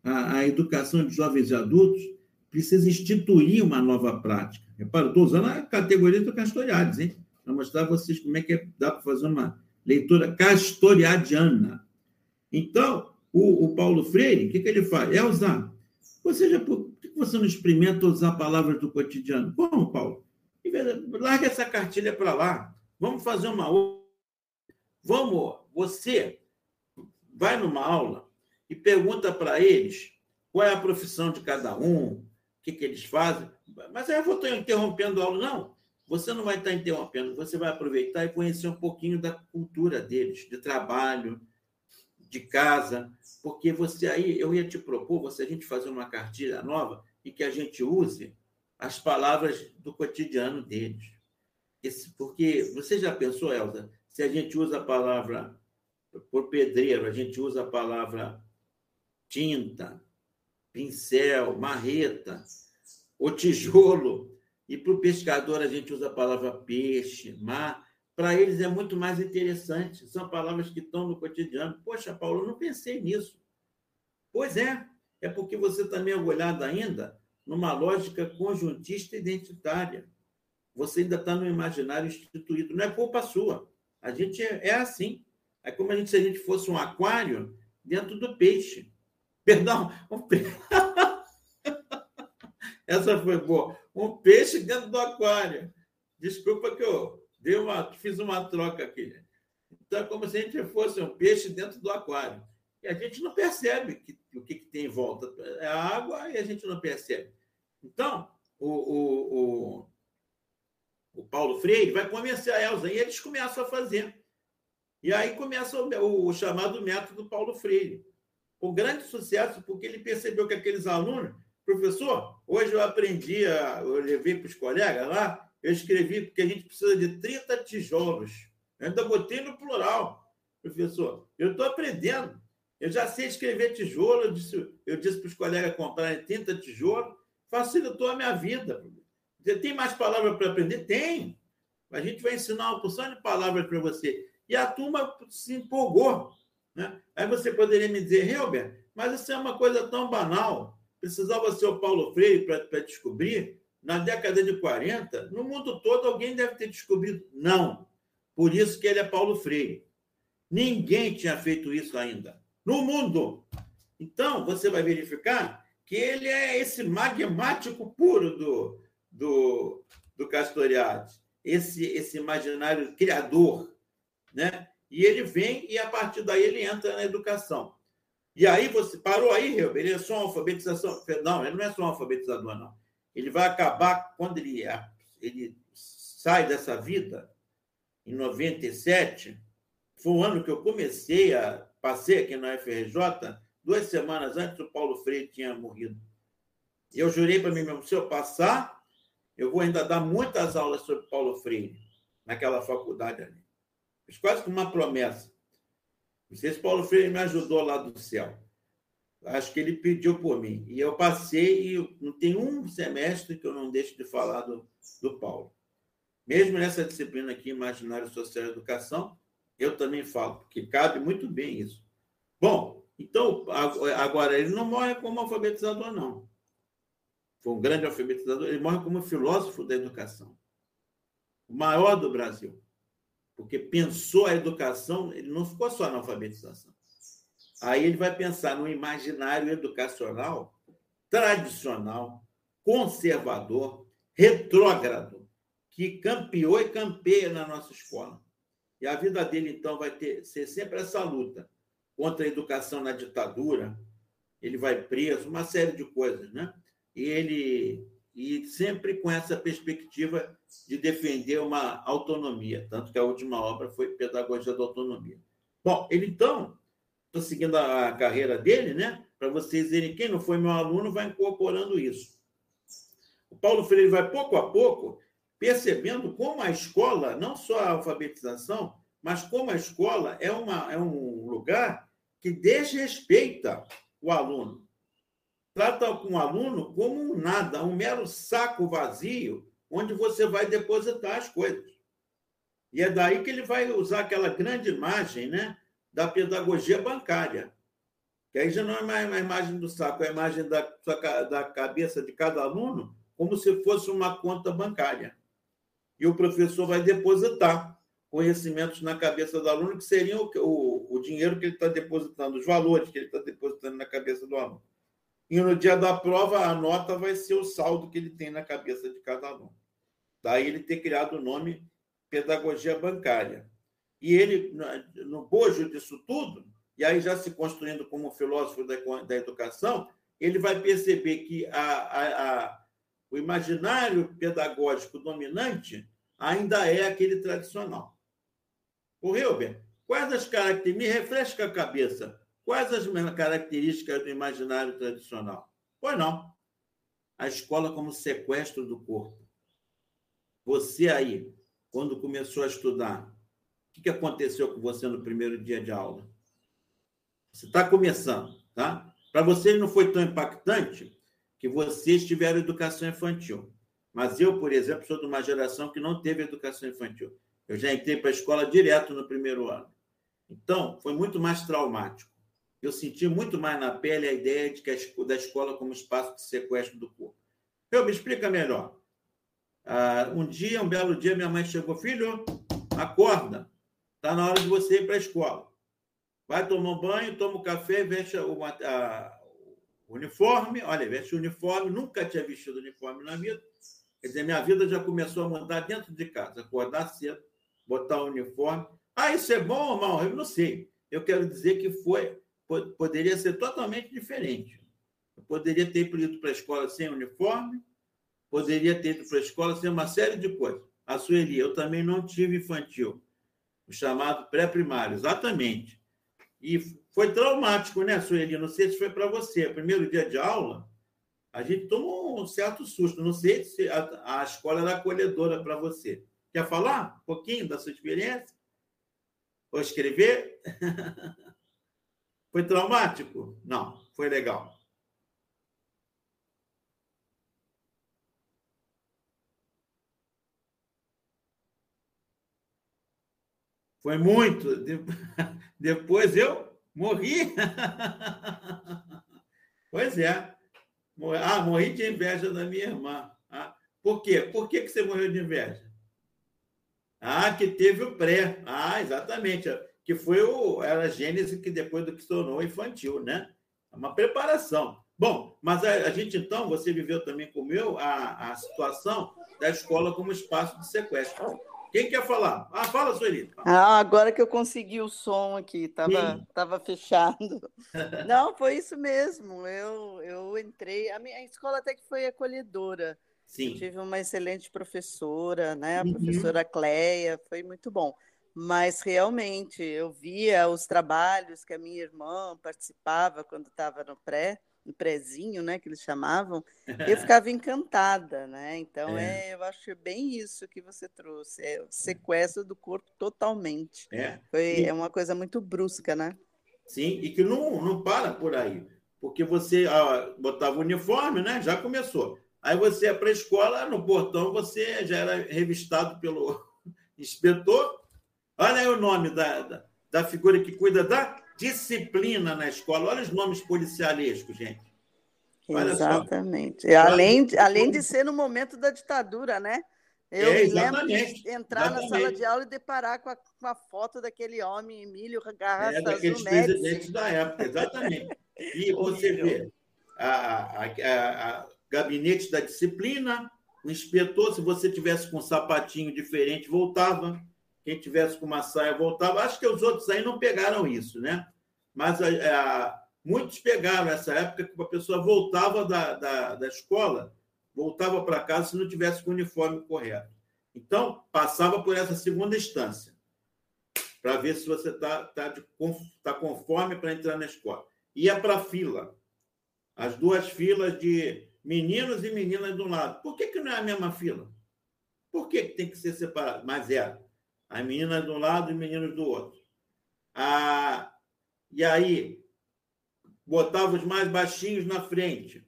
A: A, a educação de jovens e adultos precisa instituir uma nova prática. Repara, estou usando a categoria do Castoriades, hein? Para mostrar a vocês como é que é, dá para fazer uma leitura castoriadiana. Então, o, o Paulo Freire, o que, que ele faz? Elza, você já, por que você não experimenta usar palavras do cotidiano? Vamos, Paulo. Larga essa cartilha para lá. Vamos fazer uma outra. Vamos, você vai numa aula e pergunta para eles qual é a profissão de cada um, o que, que eles fazem. Mas aí eu vou estar interrompendo a aula. Não, você não vai estar interrompendo, você vai aproveitar e conhecer um pouquinho da cultura deles, de trabalho, de casa, porque você aí, eu ia te propor, você a gente fazer uma cartilha nova e que a gente use as palavras do cotidiano deles. Esse, porque você já pensou, Elza, se a gente usa a palavra por pedreiro, a gente usa a palavra tinta, pincel, marreta, o tijolo, e para o pescador a gente usa a palavra peixe, mar, para eles é muito mais interessante. São palavras que estão no cotidiano. Poxa, Paulo, eu não pensei nisso. Pois é, é porque você está mergulhado ainda numa lógica conjuntista identitária. Você ainda está no imaginário instituído. Não é culpa sua. A gente é, é assim. É como a gente, se a gente fosse um aquário dentro do peixe. Perdão. Essa foi boa. Um peixe dentro do aquário. Desculpa que eu Deu uma, fiz uma troca aqui. Então, é como se a gente fosse um peixe dentro do aquário. E a gente não percebe que, o que, que tem em volta. É a água e a gente não percebe. Então, o, o, o, o Paulo Freire vai convencer a Elza e eles começam a fazer. E aí começa o, o chamado método Paulo Freire. O grande sucesso, porque ele percebeu que aqueles alunos, professor, hoje eu aprendi, a, eu levei para os colegas lá, eu escrevi porque a gente precisa de 30 tijolos. Eu ainda botei no plural, professor. Eu estou aprendendo. Eu já sei escrever tijolo. Eu disse, eu disse para os colegas comprarem 30 tijolos. Facilitou a minha vida. Tem mais palavras para aprender? Tem. A gente vai ensinar uma porção de palavras para você. E a turma se empolgou. Né? Aí você poderia me dizer, Helber, mas isso é uma coisa tão banal. Precisava ser o Paulo Freire para descobrir na década de 40, no mundo todo alguém deve ter descobrido. Não. Por isso que ele é Paulo Freire. Ninguém tinha feito isso ainda. No mundo. Então, você vai verificar que ele é esse magmático puro do, do, do Castoriadis, esse, esse imaginário criador. Né? E ele vem e, a partir daí, ele entra na educação. E aí você parou aí, Helber, ele é só alfabetização. Não, ele não é só um alfabetizador, não ele vai acabar quando ele, ele sai dessa vida, em 97, foi o ano que eu comecei a passei aqui na FRJ, duas semanas antes o Paulo Freire tinha morrido. Eu jurei para mim mesmo, se eu passar, eu vou ainda dar muitas aulas sobre Paulo Freire naquela faculdade ali. Fiz quase que uma promessa. Não sei se Paulo Freire me ajudou lá do céu. Acho que ele pediu por mim. E eu passei, e não tem um semestre que eu não deixo de falar do, do Paulo. Mesmo nessa disciplina aqui, Imaginário Social e Educação, eu também falo, porque cabe muito bem isso. Bom, então, agora, ele não morre como alfabetizador, não. Foi um grande alfabetizador, ele morre como filósofo da educação. O maior do Brasil. Porque pensou a educação, ele não ficou só na alfabetização. Aí ele vai pensar no imaginário educacional tradicional, conservador, retrógrado, que campeou e campeia na nossa escola. E a vida dele, então, vai ter, ser sempre essa luta contra a educação na ditadura. Ele vai preso, uma série de coisas, né? E ele e sempre com essa perspectiva de defender uma autonomia, tanto que a última obra foi Pedagogia da Autonomia. Bom, ele então estou seguindo a carreira dele, né? Para vocês verem, quem não foi meu aluno vai incorporando isso. O Paulo Freire vai pouco a pouco percebendo como a escola, não só a alfabetização, mas como a escola é, uma, é um lugar que desrespeita o aluno. Trata com o aluno como um nada, um mero saco vazio, onde você vai depositar as coisas. E é daí que ele vai usar aquela grande imagem, né? da pedagogia bancária. Que aí já não é mais a imagem do saco, é a imagem da, da cabeça de cada aluno, como se fosse uma conta bancária. E o professor vai depositar conhecimentos na cabeça do aluno, que seriam o, o, o dinheiro que ele está depositando, os valores que ele está depositando na cabeça do aluno. E no dia da prova, a nota vai ser o saldo que ele tem na cabeça de cada aluno. Daí ele ter criado o nome Pedagogia Bancária. E ele, no bojo disso tudo, e aí já se construindo como filósofo da, educação, ele vai perceber que a, a, a, o imaginário pedagógico dominante ainda é aquele tradicional. O Hilber, quais as características, me refresca a cabeça, quais as características do imaginário tradicional? Pois não. A escola como sequestro do corpo. Você aí, quando começou a estudar, o que aconteceu com você no primeiro dia de aula? Você está começando, tá? Para você não foi tão impactante que vocês tiveram educação infantil. Mas eu, por exemplo, sou de uma geração que não teve educação infantil. Eu já entrei para a escola direto no primeiro ano. Então, foi muito mais traumático. Eu senti muito mais na pele a ideia de que a, da escola como espaço de sequestro do corpo. Eu me explica melhor. Ah, um dia, um belo dia, minha mãe chegou, filho, acorda, está na hora de você ir para a escola. Vai tomar um banho, toma um café, veste o, a, o uniforme. Olha, veste o uniforme, nunca tinha vestido uniforme na vida. Quer dizer, minha vida já começou a mandar dentro de casa, acordar cedo, botar o uniforme. Ah, isso é bom ou mal? Eu não sei. Eu quero dizer que foi, poderia ser totalmente diferente. Eu poderia ter ido para a escola sem uniforme, poderia ter ido para a escola sem uma série de coisas. A Sueli, eu também não tive infantil, o chamado pré-primário, exatamente. E foi traumático, né, Sueli? Não sei se foi para você. Primeiro dia de aula, a gente tomou um certo susto. Não sei se a, a escola era acolhedora para você. Quer falar um pouquinho da sua experiência? Ou escrever? foi traumático? Não, foi legal. Foi muito. Depois eu morri. Pois é. Ah, morri de inveja da minha irmã. Ah, por quê? Por que, que você morreu de inveja? Ah, que teve o pré. Ah, exatamente. Que foi o, era a gênese que depois do que tornou infantil, né? É uma preparação. Bom, mas a, a, gente então, você viveu também como eu a, a situação da escola como espaço de sequestro. Quem quer falar? Ah, fala, Sueli.
B: Ah, agora que eu consegui o som aqui, estava tava fechado. Não, foi isso mesmo. Eu, eu entrei. A minha escola até que foi acolhedora. Sim. Eu tive uma excelente professora, né? A uhum. professora Cleia, foi muito bom. Mas realmente eu via os trabalhos que a minha irmã participava quando estava no pré no prezinho, né, que eles chamavam, eu ficava encantada, né? Então é. é. eu acho bem isso que você trouxe, é o sequestro do corpo totalmente. É. Foi, é uma coisa muito brusca, né?
A: Sim, e que não, não para por aí, porque você ah, botava o uniforme, né? Já começou. Aí você ia para a escola, no portão você já era revistado pelo inspetor. Olha aí o nome da, da, da figura que cuida da disciplina na escola. Olha os nomes policialescos, gente.
B: Olha Exatamente. Só. Além, de, além de ser no momento da ditadura, né? Eu é, lembro de entrar exatamente. na sala de aula e deparar com a, com a foto daquele homem, Emílio Garrafa é,
A: daqueles presidentes da época, exatamente. E você vê a, a, a, a, gabinete da disciplina, o inspetor, se você tivesse com um sapatinho diferente, voltava quem tivesse com uma saia voltava. Acho que os outros aí não pegaram isso, né? Mas a, é, a, muitos pegaram essa época que a pessoa voltava da, da, da escola, voltava para casa se não tivesse com o uniforme correto. Então, passava por essa segunda instância, para ver se você está tá, tá, tá conforme para entrar na escola. Ia para a fila. As duas filas de meninos e meninas do lado. Por que, que não é a mesma fila? Por que, que tem que ser separado? Mas é. As meninas de um lado e meninos do outro. Ah, e aí, botava os mais baixinhos na frente,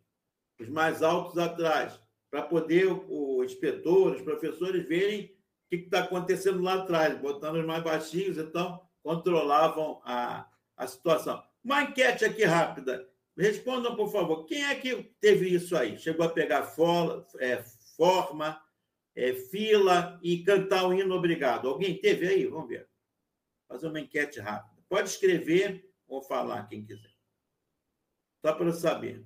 A: os mais altos atrás, para poder o inspetor, os professores verem o que está acontecendo lá atrás, botando os mais baixinhos, então controlavam a, a situação. Uma enquete aqui rápida. Respondam, por favor. Quem é que teve isso aí? Chegou a pegar fola, é, forma, é, fila e cantar o hino obrigado. Alguém teve aí? Vamos ver. Fazer uma enquete rápida. Pode escrever ou falar, quem quiser. Só para eu saber.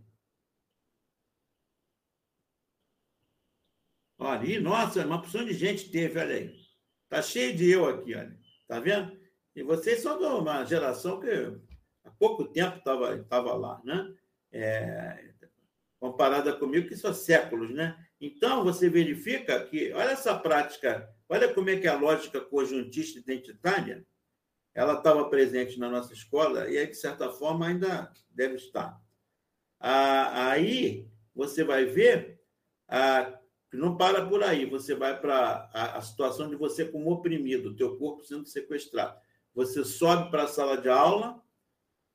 A: Olha, nossa, uma porção de gente teve, olha aí. Está cheio de eu aqui, olha. Tá vendo? E vocês são de uma geração que há pouco tempo estava tava lá, né? É, comparada comigo, que são séculos, né? Então, você verifica que, olha essa prática, olha como é que a lógica conjuntista identitária, ela estava presente na nossa escola e aí, de certa forma, ainda deve estar. Ah, aí, você vai ver ah, não para por aí, você vai para a, situação de você como oprimido, teu corpo sendo sequestrado. Você sobe para a sala de aula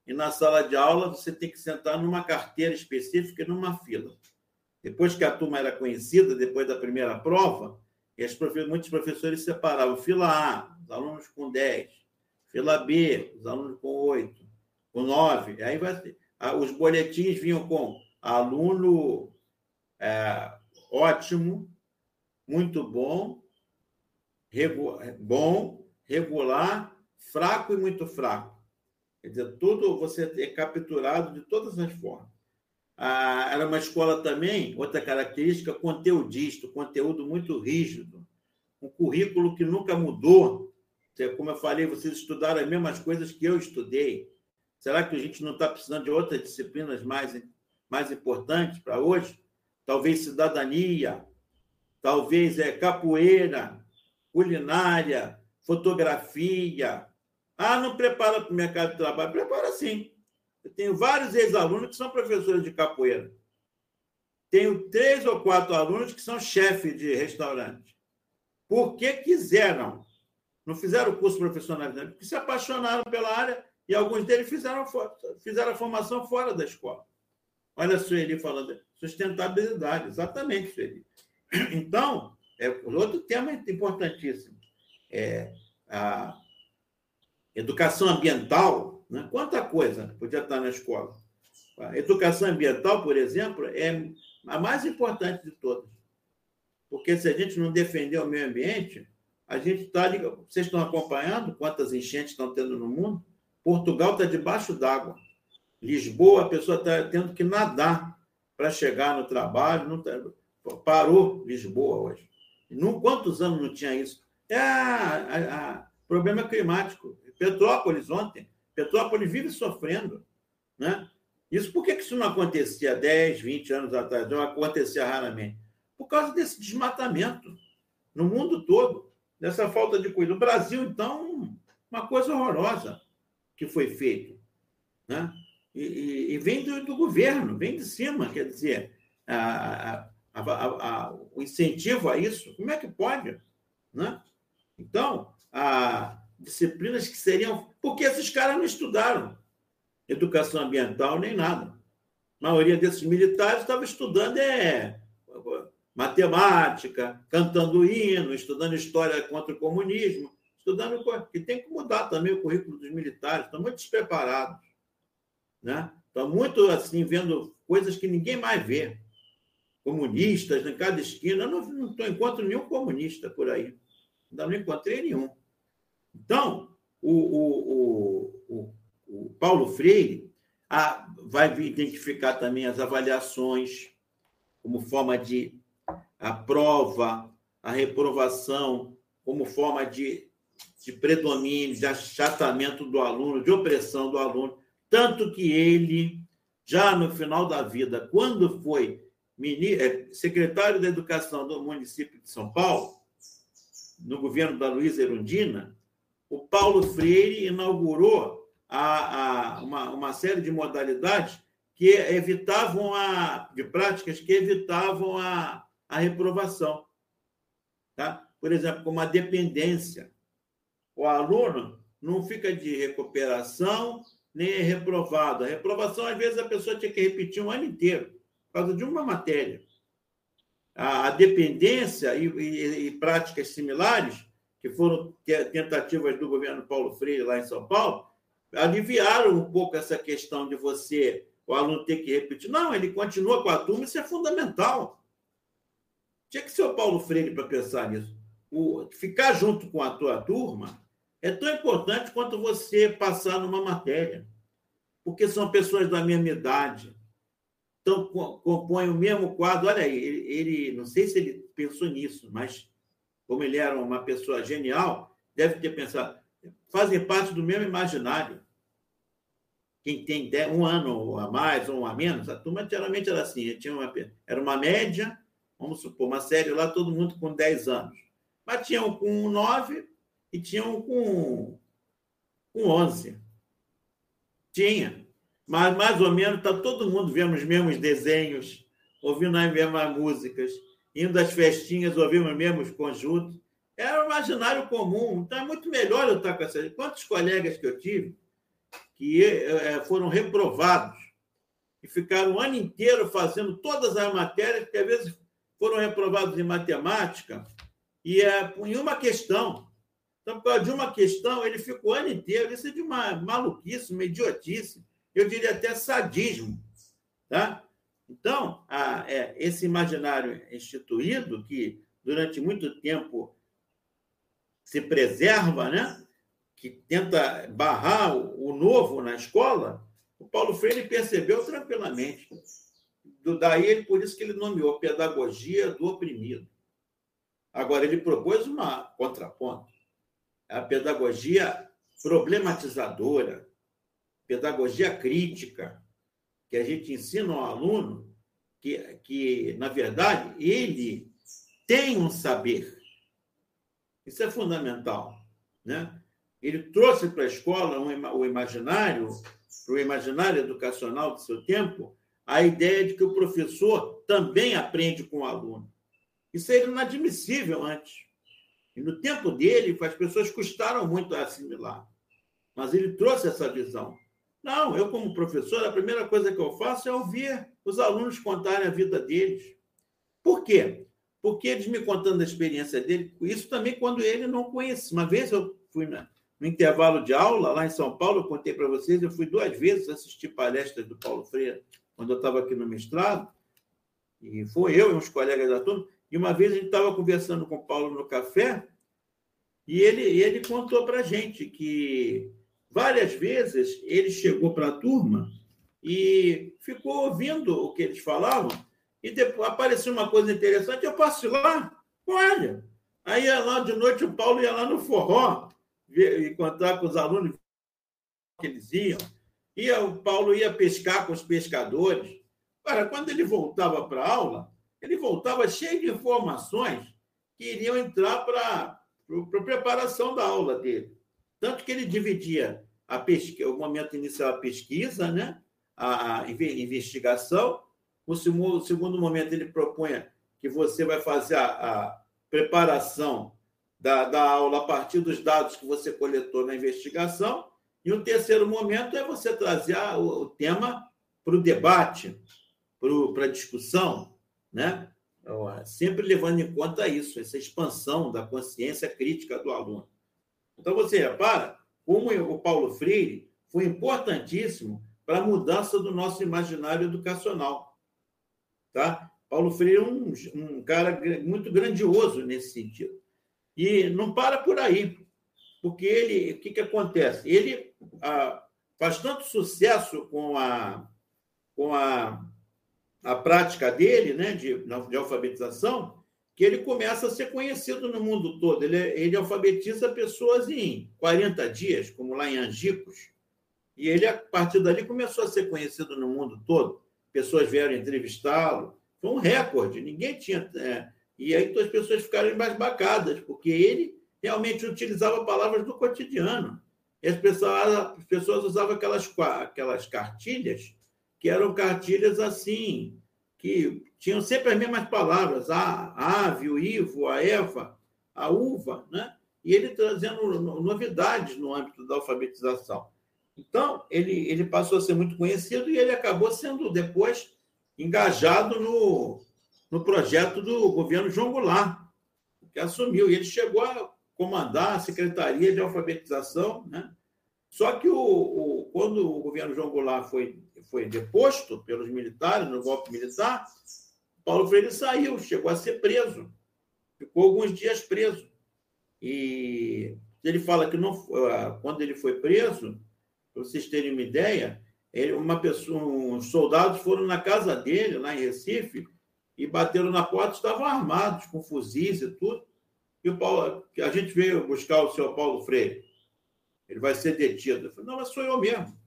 A: e na sala de aula você tem que sentar numa carteira específica e numa fila. Depois que a turma era conhecida, depois da primeira prova, profe... muitos professores separavam fila A, os alunos com 10, fila B, os alunos com 8, com 9. Aí vai... os boletins vinham com aluno é, ótimo, muito bom, regu... bom, regular, fraco e muito fraco. Quer dizer, tudo você é capturado de todas as formas. Ah, era uma escola também, outra característica, conteudista, conteúdo muito rígido, um currículo que nunca mudou. Como eu falei, vocês estudaram as mesmas coisas que eu estudei. Será que a gente não está precisando de outras disciplinas mais, mais importantes para hoje? Talvez cidadania, talvez é capoeira, culinária, fotografia. Ah, não prepara para o mercado de trabalho? Prepara sim. Eu tenho vários ex-alunos que são professores de capoeira. Tenho três ou quatro alunos que são chefes de restaurante. Porque quiseram. Não fizeram o curso profissional, porque se apaixonaram pela área e alguns deles fizeram, fizeram a formação fora da escola. Olha a Sueli falando. Sustentabilidade, exatamente, Sueli. Então, é outro tema importantíssimo. É a educação ambiental né? Quanta coisa podia estar na escola. A educação ambiental, por exemplo, é a mais importante de todas. Porque se a gente não defender o meio ambiente, a gente está. Vocês estão acompanhando quantas enchentes estão tendo no mundo? Portugal está debaixo d'água. Lisboa, a pessoa está tendo que nadar para chegar no trabalho. Tá, parou Lisboa hoje. Não, quantos anos não tinha isso? É a, a, a problema climático. Petrópolis ontem Petrópolis vive sofrendo. Né? Isso por que isso não acontecia 10, 20 anos atrás? Não acontecia raramente? Por causa desse desmatamento no mundo todo, dessa falta de cuidado. No Brasil, então, uma coisa horrorosa que foi feita. Né? E, e, e vem do, do, governo, vem de cima, quer dizer, a, a, a, o incentivo a isso, como é que pode? Né? Então, a, disciplinas que seriam. Porque esses caras não estudaram educação ambiental nem nada. A maioria desses militares estava estudando é, matemática, cantando hino, estudando história contra o comunismo, estudando que tem que mudar também o currículo dos militares, estão muito despreparados, né? Estão muito assim vendo coisas que ninguém mais vê. Comunistas em cada esquina, eu não, não encontro nenhum comunista por aí. Ainda não encontrei nenhum. Então, o, o, o, o Paulo Freire a, vai identificar também as avaliações como forma de a prova, a reprovação, como forma de, de predomínio, de achatamento do aluno, de opressão do aluno. Tanto que ele, já no final da vida, quando foi é, secretário da Educação do município de São Paulo, no governo da Luísa Erundina, o Paulo Freire inaugurou a, a, uma, uma série de modalidades que evitavam a de práticas que evitavam a, a reprovação. Tá? Por exemplo, como a dependência. O aluno não fica de recuperação nem é reprovado. A reprovação, às vezes, a pessoa tinha que repetir um ano inteiro, por causa de uma matéria. A, a dependência e, e, e práticas similares que foram tentativas do governo Paulo Freire lá em São Paulo, aliviaram um pouco essa questão de você, o aluno ter que repetir. Não, ele continua com a turma, isso é fundamental. Tinha que ser o Paulo Freire para pensar nisso. O, ficar junto com a tua turma é tão importante quanto você passar numa matéria, porque são pessoas da mesma idade, então compõem o mesmo quadro. Olha aí, ele, ele, não sei se ele pensou nisso, mas como ele era uma pessoa genial, deve ter pensado, fazem parte do mesmo imaginário. Quem tem um ano a mais ou um a menos, a turma geralmente era assim, tinha uma, era uma média, vamos supor, uma série lá, todo mundo com 10 anos. Mas tinha um com 9 e tinha um com, com 11. Tinha. Mas mais ou menos está todo mundo vendo os mesmos desenhos, ouvindo as mesmas músicas, indo às festinhas, ouvindo os mesmos conjuntos. Era um imaginário comum. Então é muito melhor eu estar com essas. Quantos colegas que eu tive que é, foram reprovados e ficaram o ano inteiro fazendo todas as matérias, que às vezes foram reprovados em matemática, e é, em uma questão. Então, por causa de uma questão, ele ficou o ano inteiro. Isso é de uma maluquice, uma idiotice, eu diria até sadismo. Tá? Então, a, é, esse imaginário instituído, que durante muito tempo se preserva, né? que tenta barrar o novo na escola, o Paulo Freire percebeu tranquilamente. Daí, ele, por isso que ele nomeou Pedagogia do Oprimido. Agora, ele propôs uma contraponto. A pedagogia problematizadora, pedagogia crítica, que a gente ensina ao aluno que, que, na verdade, ele tem um saber. Isso é fundamental. Né? Ele trouxe para a escola um, o imaginário, para o imaginário educacional do seu tempo, a ideia de que o professor também aprende com o aluno. Isso era inadmissível antes. E no tempo dele, as pessoas custaram muito a assimilar. Mas ele trouxe essa visão. Não, eu, como professor, a primeira coisa que eu faço é ouvir os alunos contarem a vida deles. Por quê? Porque eles me contando a experiência dele, isso também quando ele não conhecia. Uma vez eu fui na, no intervalo de aula, lá em São Paulo, eu contei para vocês, eu fui duas vezes assistir palestras do Paulo Freire, quando eu estava aqui no mestrado, e foi eu e uns colegas da turma, e uma vez a gente estava conversando com o Paulo no café, e ele, ele contou para a gente que várias vezes ele chegou para a turma e ficou ouvindo o que eles falavam, e depois apareceu uma coisa interessante, eu posso ir lá? Olha! Aí lá de noite, o Paulo ia lá no forró, encontrar com os alunos que eles iam. Ia, o Paulo ia pescar com os pescadores. Cara, quando ele voltava para a aula, ele voltava cheio de informações que iriam entrar para a preparação da aula dele. Tanto que ele dividia a o momento inicial a pesquisa, né? a, investigação. O segundo, segundo momento, ele propunha que você vai fazer a, a preparação da, da aula a partir dos dados que você coletou na investigação. E um terceiro momento é você trazer o, tema para o debate, para a discussão, né? Então, sempre levando em conta isso, essa expansão da consciência crítica do aluno. Então, você repara como o Paulo Freire foi importantíssimo para a mudança do nosso imaginário educacional. Tá? Paulo Freire é um, um cara muito grandioso nesse sentido. E não para por aí, porque ele, o que, que acontece? Ele ah, faz tanto sucesso com a, com a, a prática dele, né, de, de alfabetização, que ele começa a ser conhecido no mundo todo. Ele, ele alfabetiza pessoas em 40 dias, como lá em Angicos. E ele, a partir dali, começou a ser conhecido no mundo todo. Pessoas vieram entrevistá-lo. Foi um recorde. Ninguém tinha. É, e aí as pessoas ficaram embasbacadas, porque ele realmente utilizava palavras do cotidiano. E as pessoas, as pessoas usavam aquelas, aquelas cartilhas, que eram cartilhas assim, que tinham sempre as mesmas palavras, a, ave, o ivo, a eva, a uva, né? e ele trazendo novidades no âmbito da alfabetização. Então, ele, ele passou a ser muito conhecido e ele acabou sendo depois engajado no, no projeto do governo João Goulart, que assumiu. E ele chegou a comandar a Secretaria de Alfabetização, né? Só que o, o, quando o governo João Goulart foi, foi deposto pelos militares, no golpe militar, Paulo Freire saiu, chegou a ser preso, ficou alguns dias preso. E ele fala que não, ah, quando ele foi preso, para vocês terem uma ideia, ele, uma pessoa, uns soldados foram na casa dele, lá em Recife, e bateram na porta, estavam armados, com fuzis e tudo. E o Paulo, a gente veio buscar o senhor Paulo Freire. Ele vai ser detido. Eu falei, não, mas sou eu mesmo.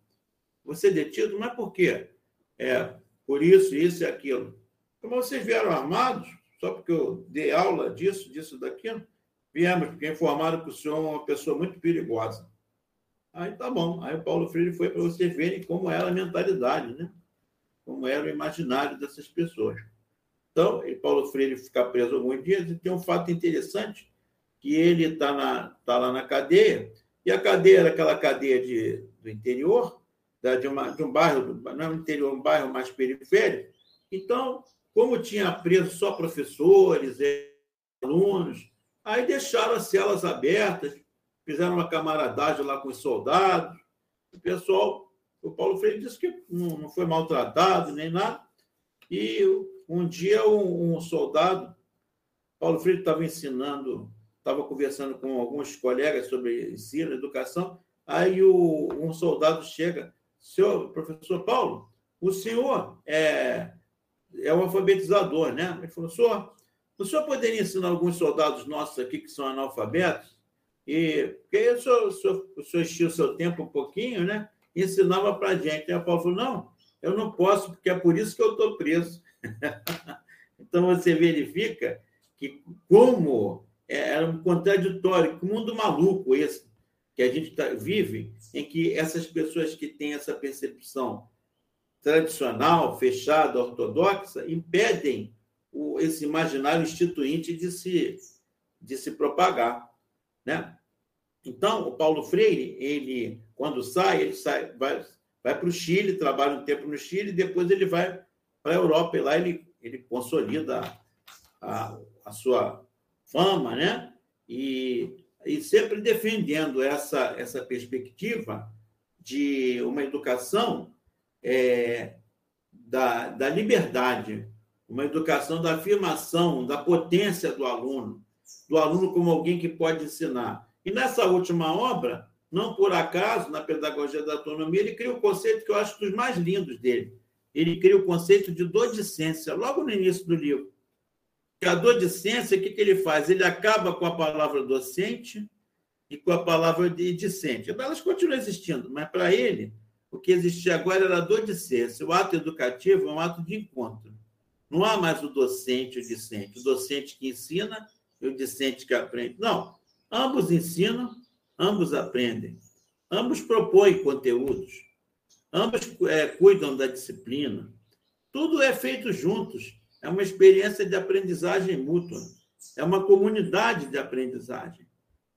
A: Você detido, mas por quê? É, por isso, isso e aquilo. Como vocês vieram armados, só porque eu dei aula disso, disso, daquilo, viemos, porque informaram que o senhor é uma pessoa muito perigosa. Aí tá bom. Aí o Paulo Freire foi para vocês verem como era a mentalidade, né? Como era o imaginário dessas pessoas. Então, Paulo Freire fica preso alguns dias e tem um fato interessante, que ele está tá lá na cadeia, e a cadeia era aquela cadeia de, do interior, de, uma, de um bairro, não é interior, um bairro mais periférico. Então, como tinha preso só professores, alunos, aí deixaram as celas abertas, fizeram uma camaradagem lá com os soldados. O pessoal, o Paulo Freire disse que não, não foi maltratado nem nada. E um dia um, um soldado, Paulo Freire estava ensinando, estava conversando com alguns colegas sobre ensino, educação, aí o, um soldado chega, senhor professor Paulo, o senhor é, é um alfabetizador, né? Ele falou, senhor, o senhor poderia ensinar alguns soldados nossos aqui que são analfabetos? E porque o senhor, o senhor, o senhor enchia o seu tempo um pouquinho, né? E ensinava para a gente. Aí o Paulo falou: não, eu não posso, porque é por isso que eu estou preso. então você verifica que como era um contraditório, que mundo maluco esse que a gente tá, vive, em que essas pessoas que têm essa percepção tradicional, fechada, ortodoxa, impedem o, esse imaginário instituinte de se, de se propagar. Né? Então, o Paulo Freire, ele, quando sai, ele sai, vai, vai para o Chile, trabalha um tempo no Chile, depois ele vai para a Europa, e lá ele, ele consolida a, a sua fama, né? E, e sempre defendendo essa, essa perspectiva de uma educação é, da, da liberdade, uma educação da afirmação, da potência do aluno, do aluno como alguém que pode ensinar. E nessa última obra, não por acaso, na Pedagogia da Autonomia, ele cria o um conceito que eu acho dos mais lindos dele. Ele cria o conceito de docência, logo no início do livro. Que a docência, o que, que ele faz? Ele acaba com a palavra docente e com a palavra de discente. Elas continuam existindo, mas para ele, o que existia agora era a docência. O ato educativo é um ato de encontro. Não há mais o docente e o discente. O docente que ensina e o discente que aprende. Não. Ambos ensinam, ambos aprendem. Ambos propõem conteúdos. Ambos é, cuidam da disciplina. Tudo é feito juntos. É uma experiência de aprendizagem mútua. É uma comunidade de aprendizagem.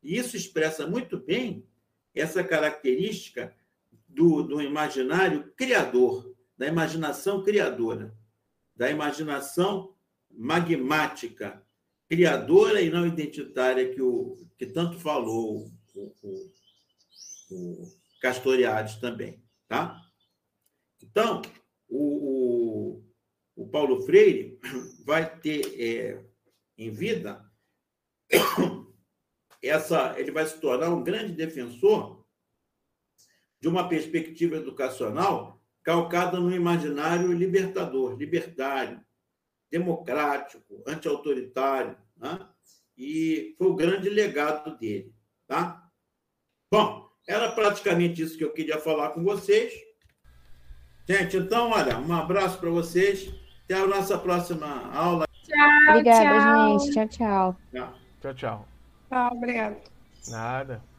A: E isso expressa muito bem essa característica do, do imaginário criador, da imaginação criadora, da imaginação magmática, criadora e não identitária que, o, que tanto falou o, o, o Castoriades também. Tá? Então, o, o, Paulo Freire vai ter é, em vida essa, ele vai se tornar um grande defensor de uma perspectiva educacional calcada no imaginário libertador, libertário, democrático, anti-autoritário, né? e foi o grande legado dele. Tá? Bom, era praticamente isso que eu queria falar com vocês. Gente, então, olha, um abraço para vocês. Até a nossa próxima aula.
C: Tchau, Obrigada, tchau. gente. Tchau,
D: tchau. Tchau, tchau.
C: Tchau, obrigado.
D: Nada.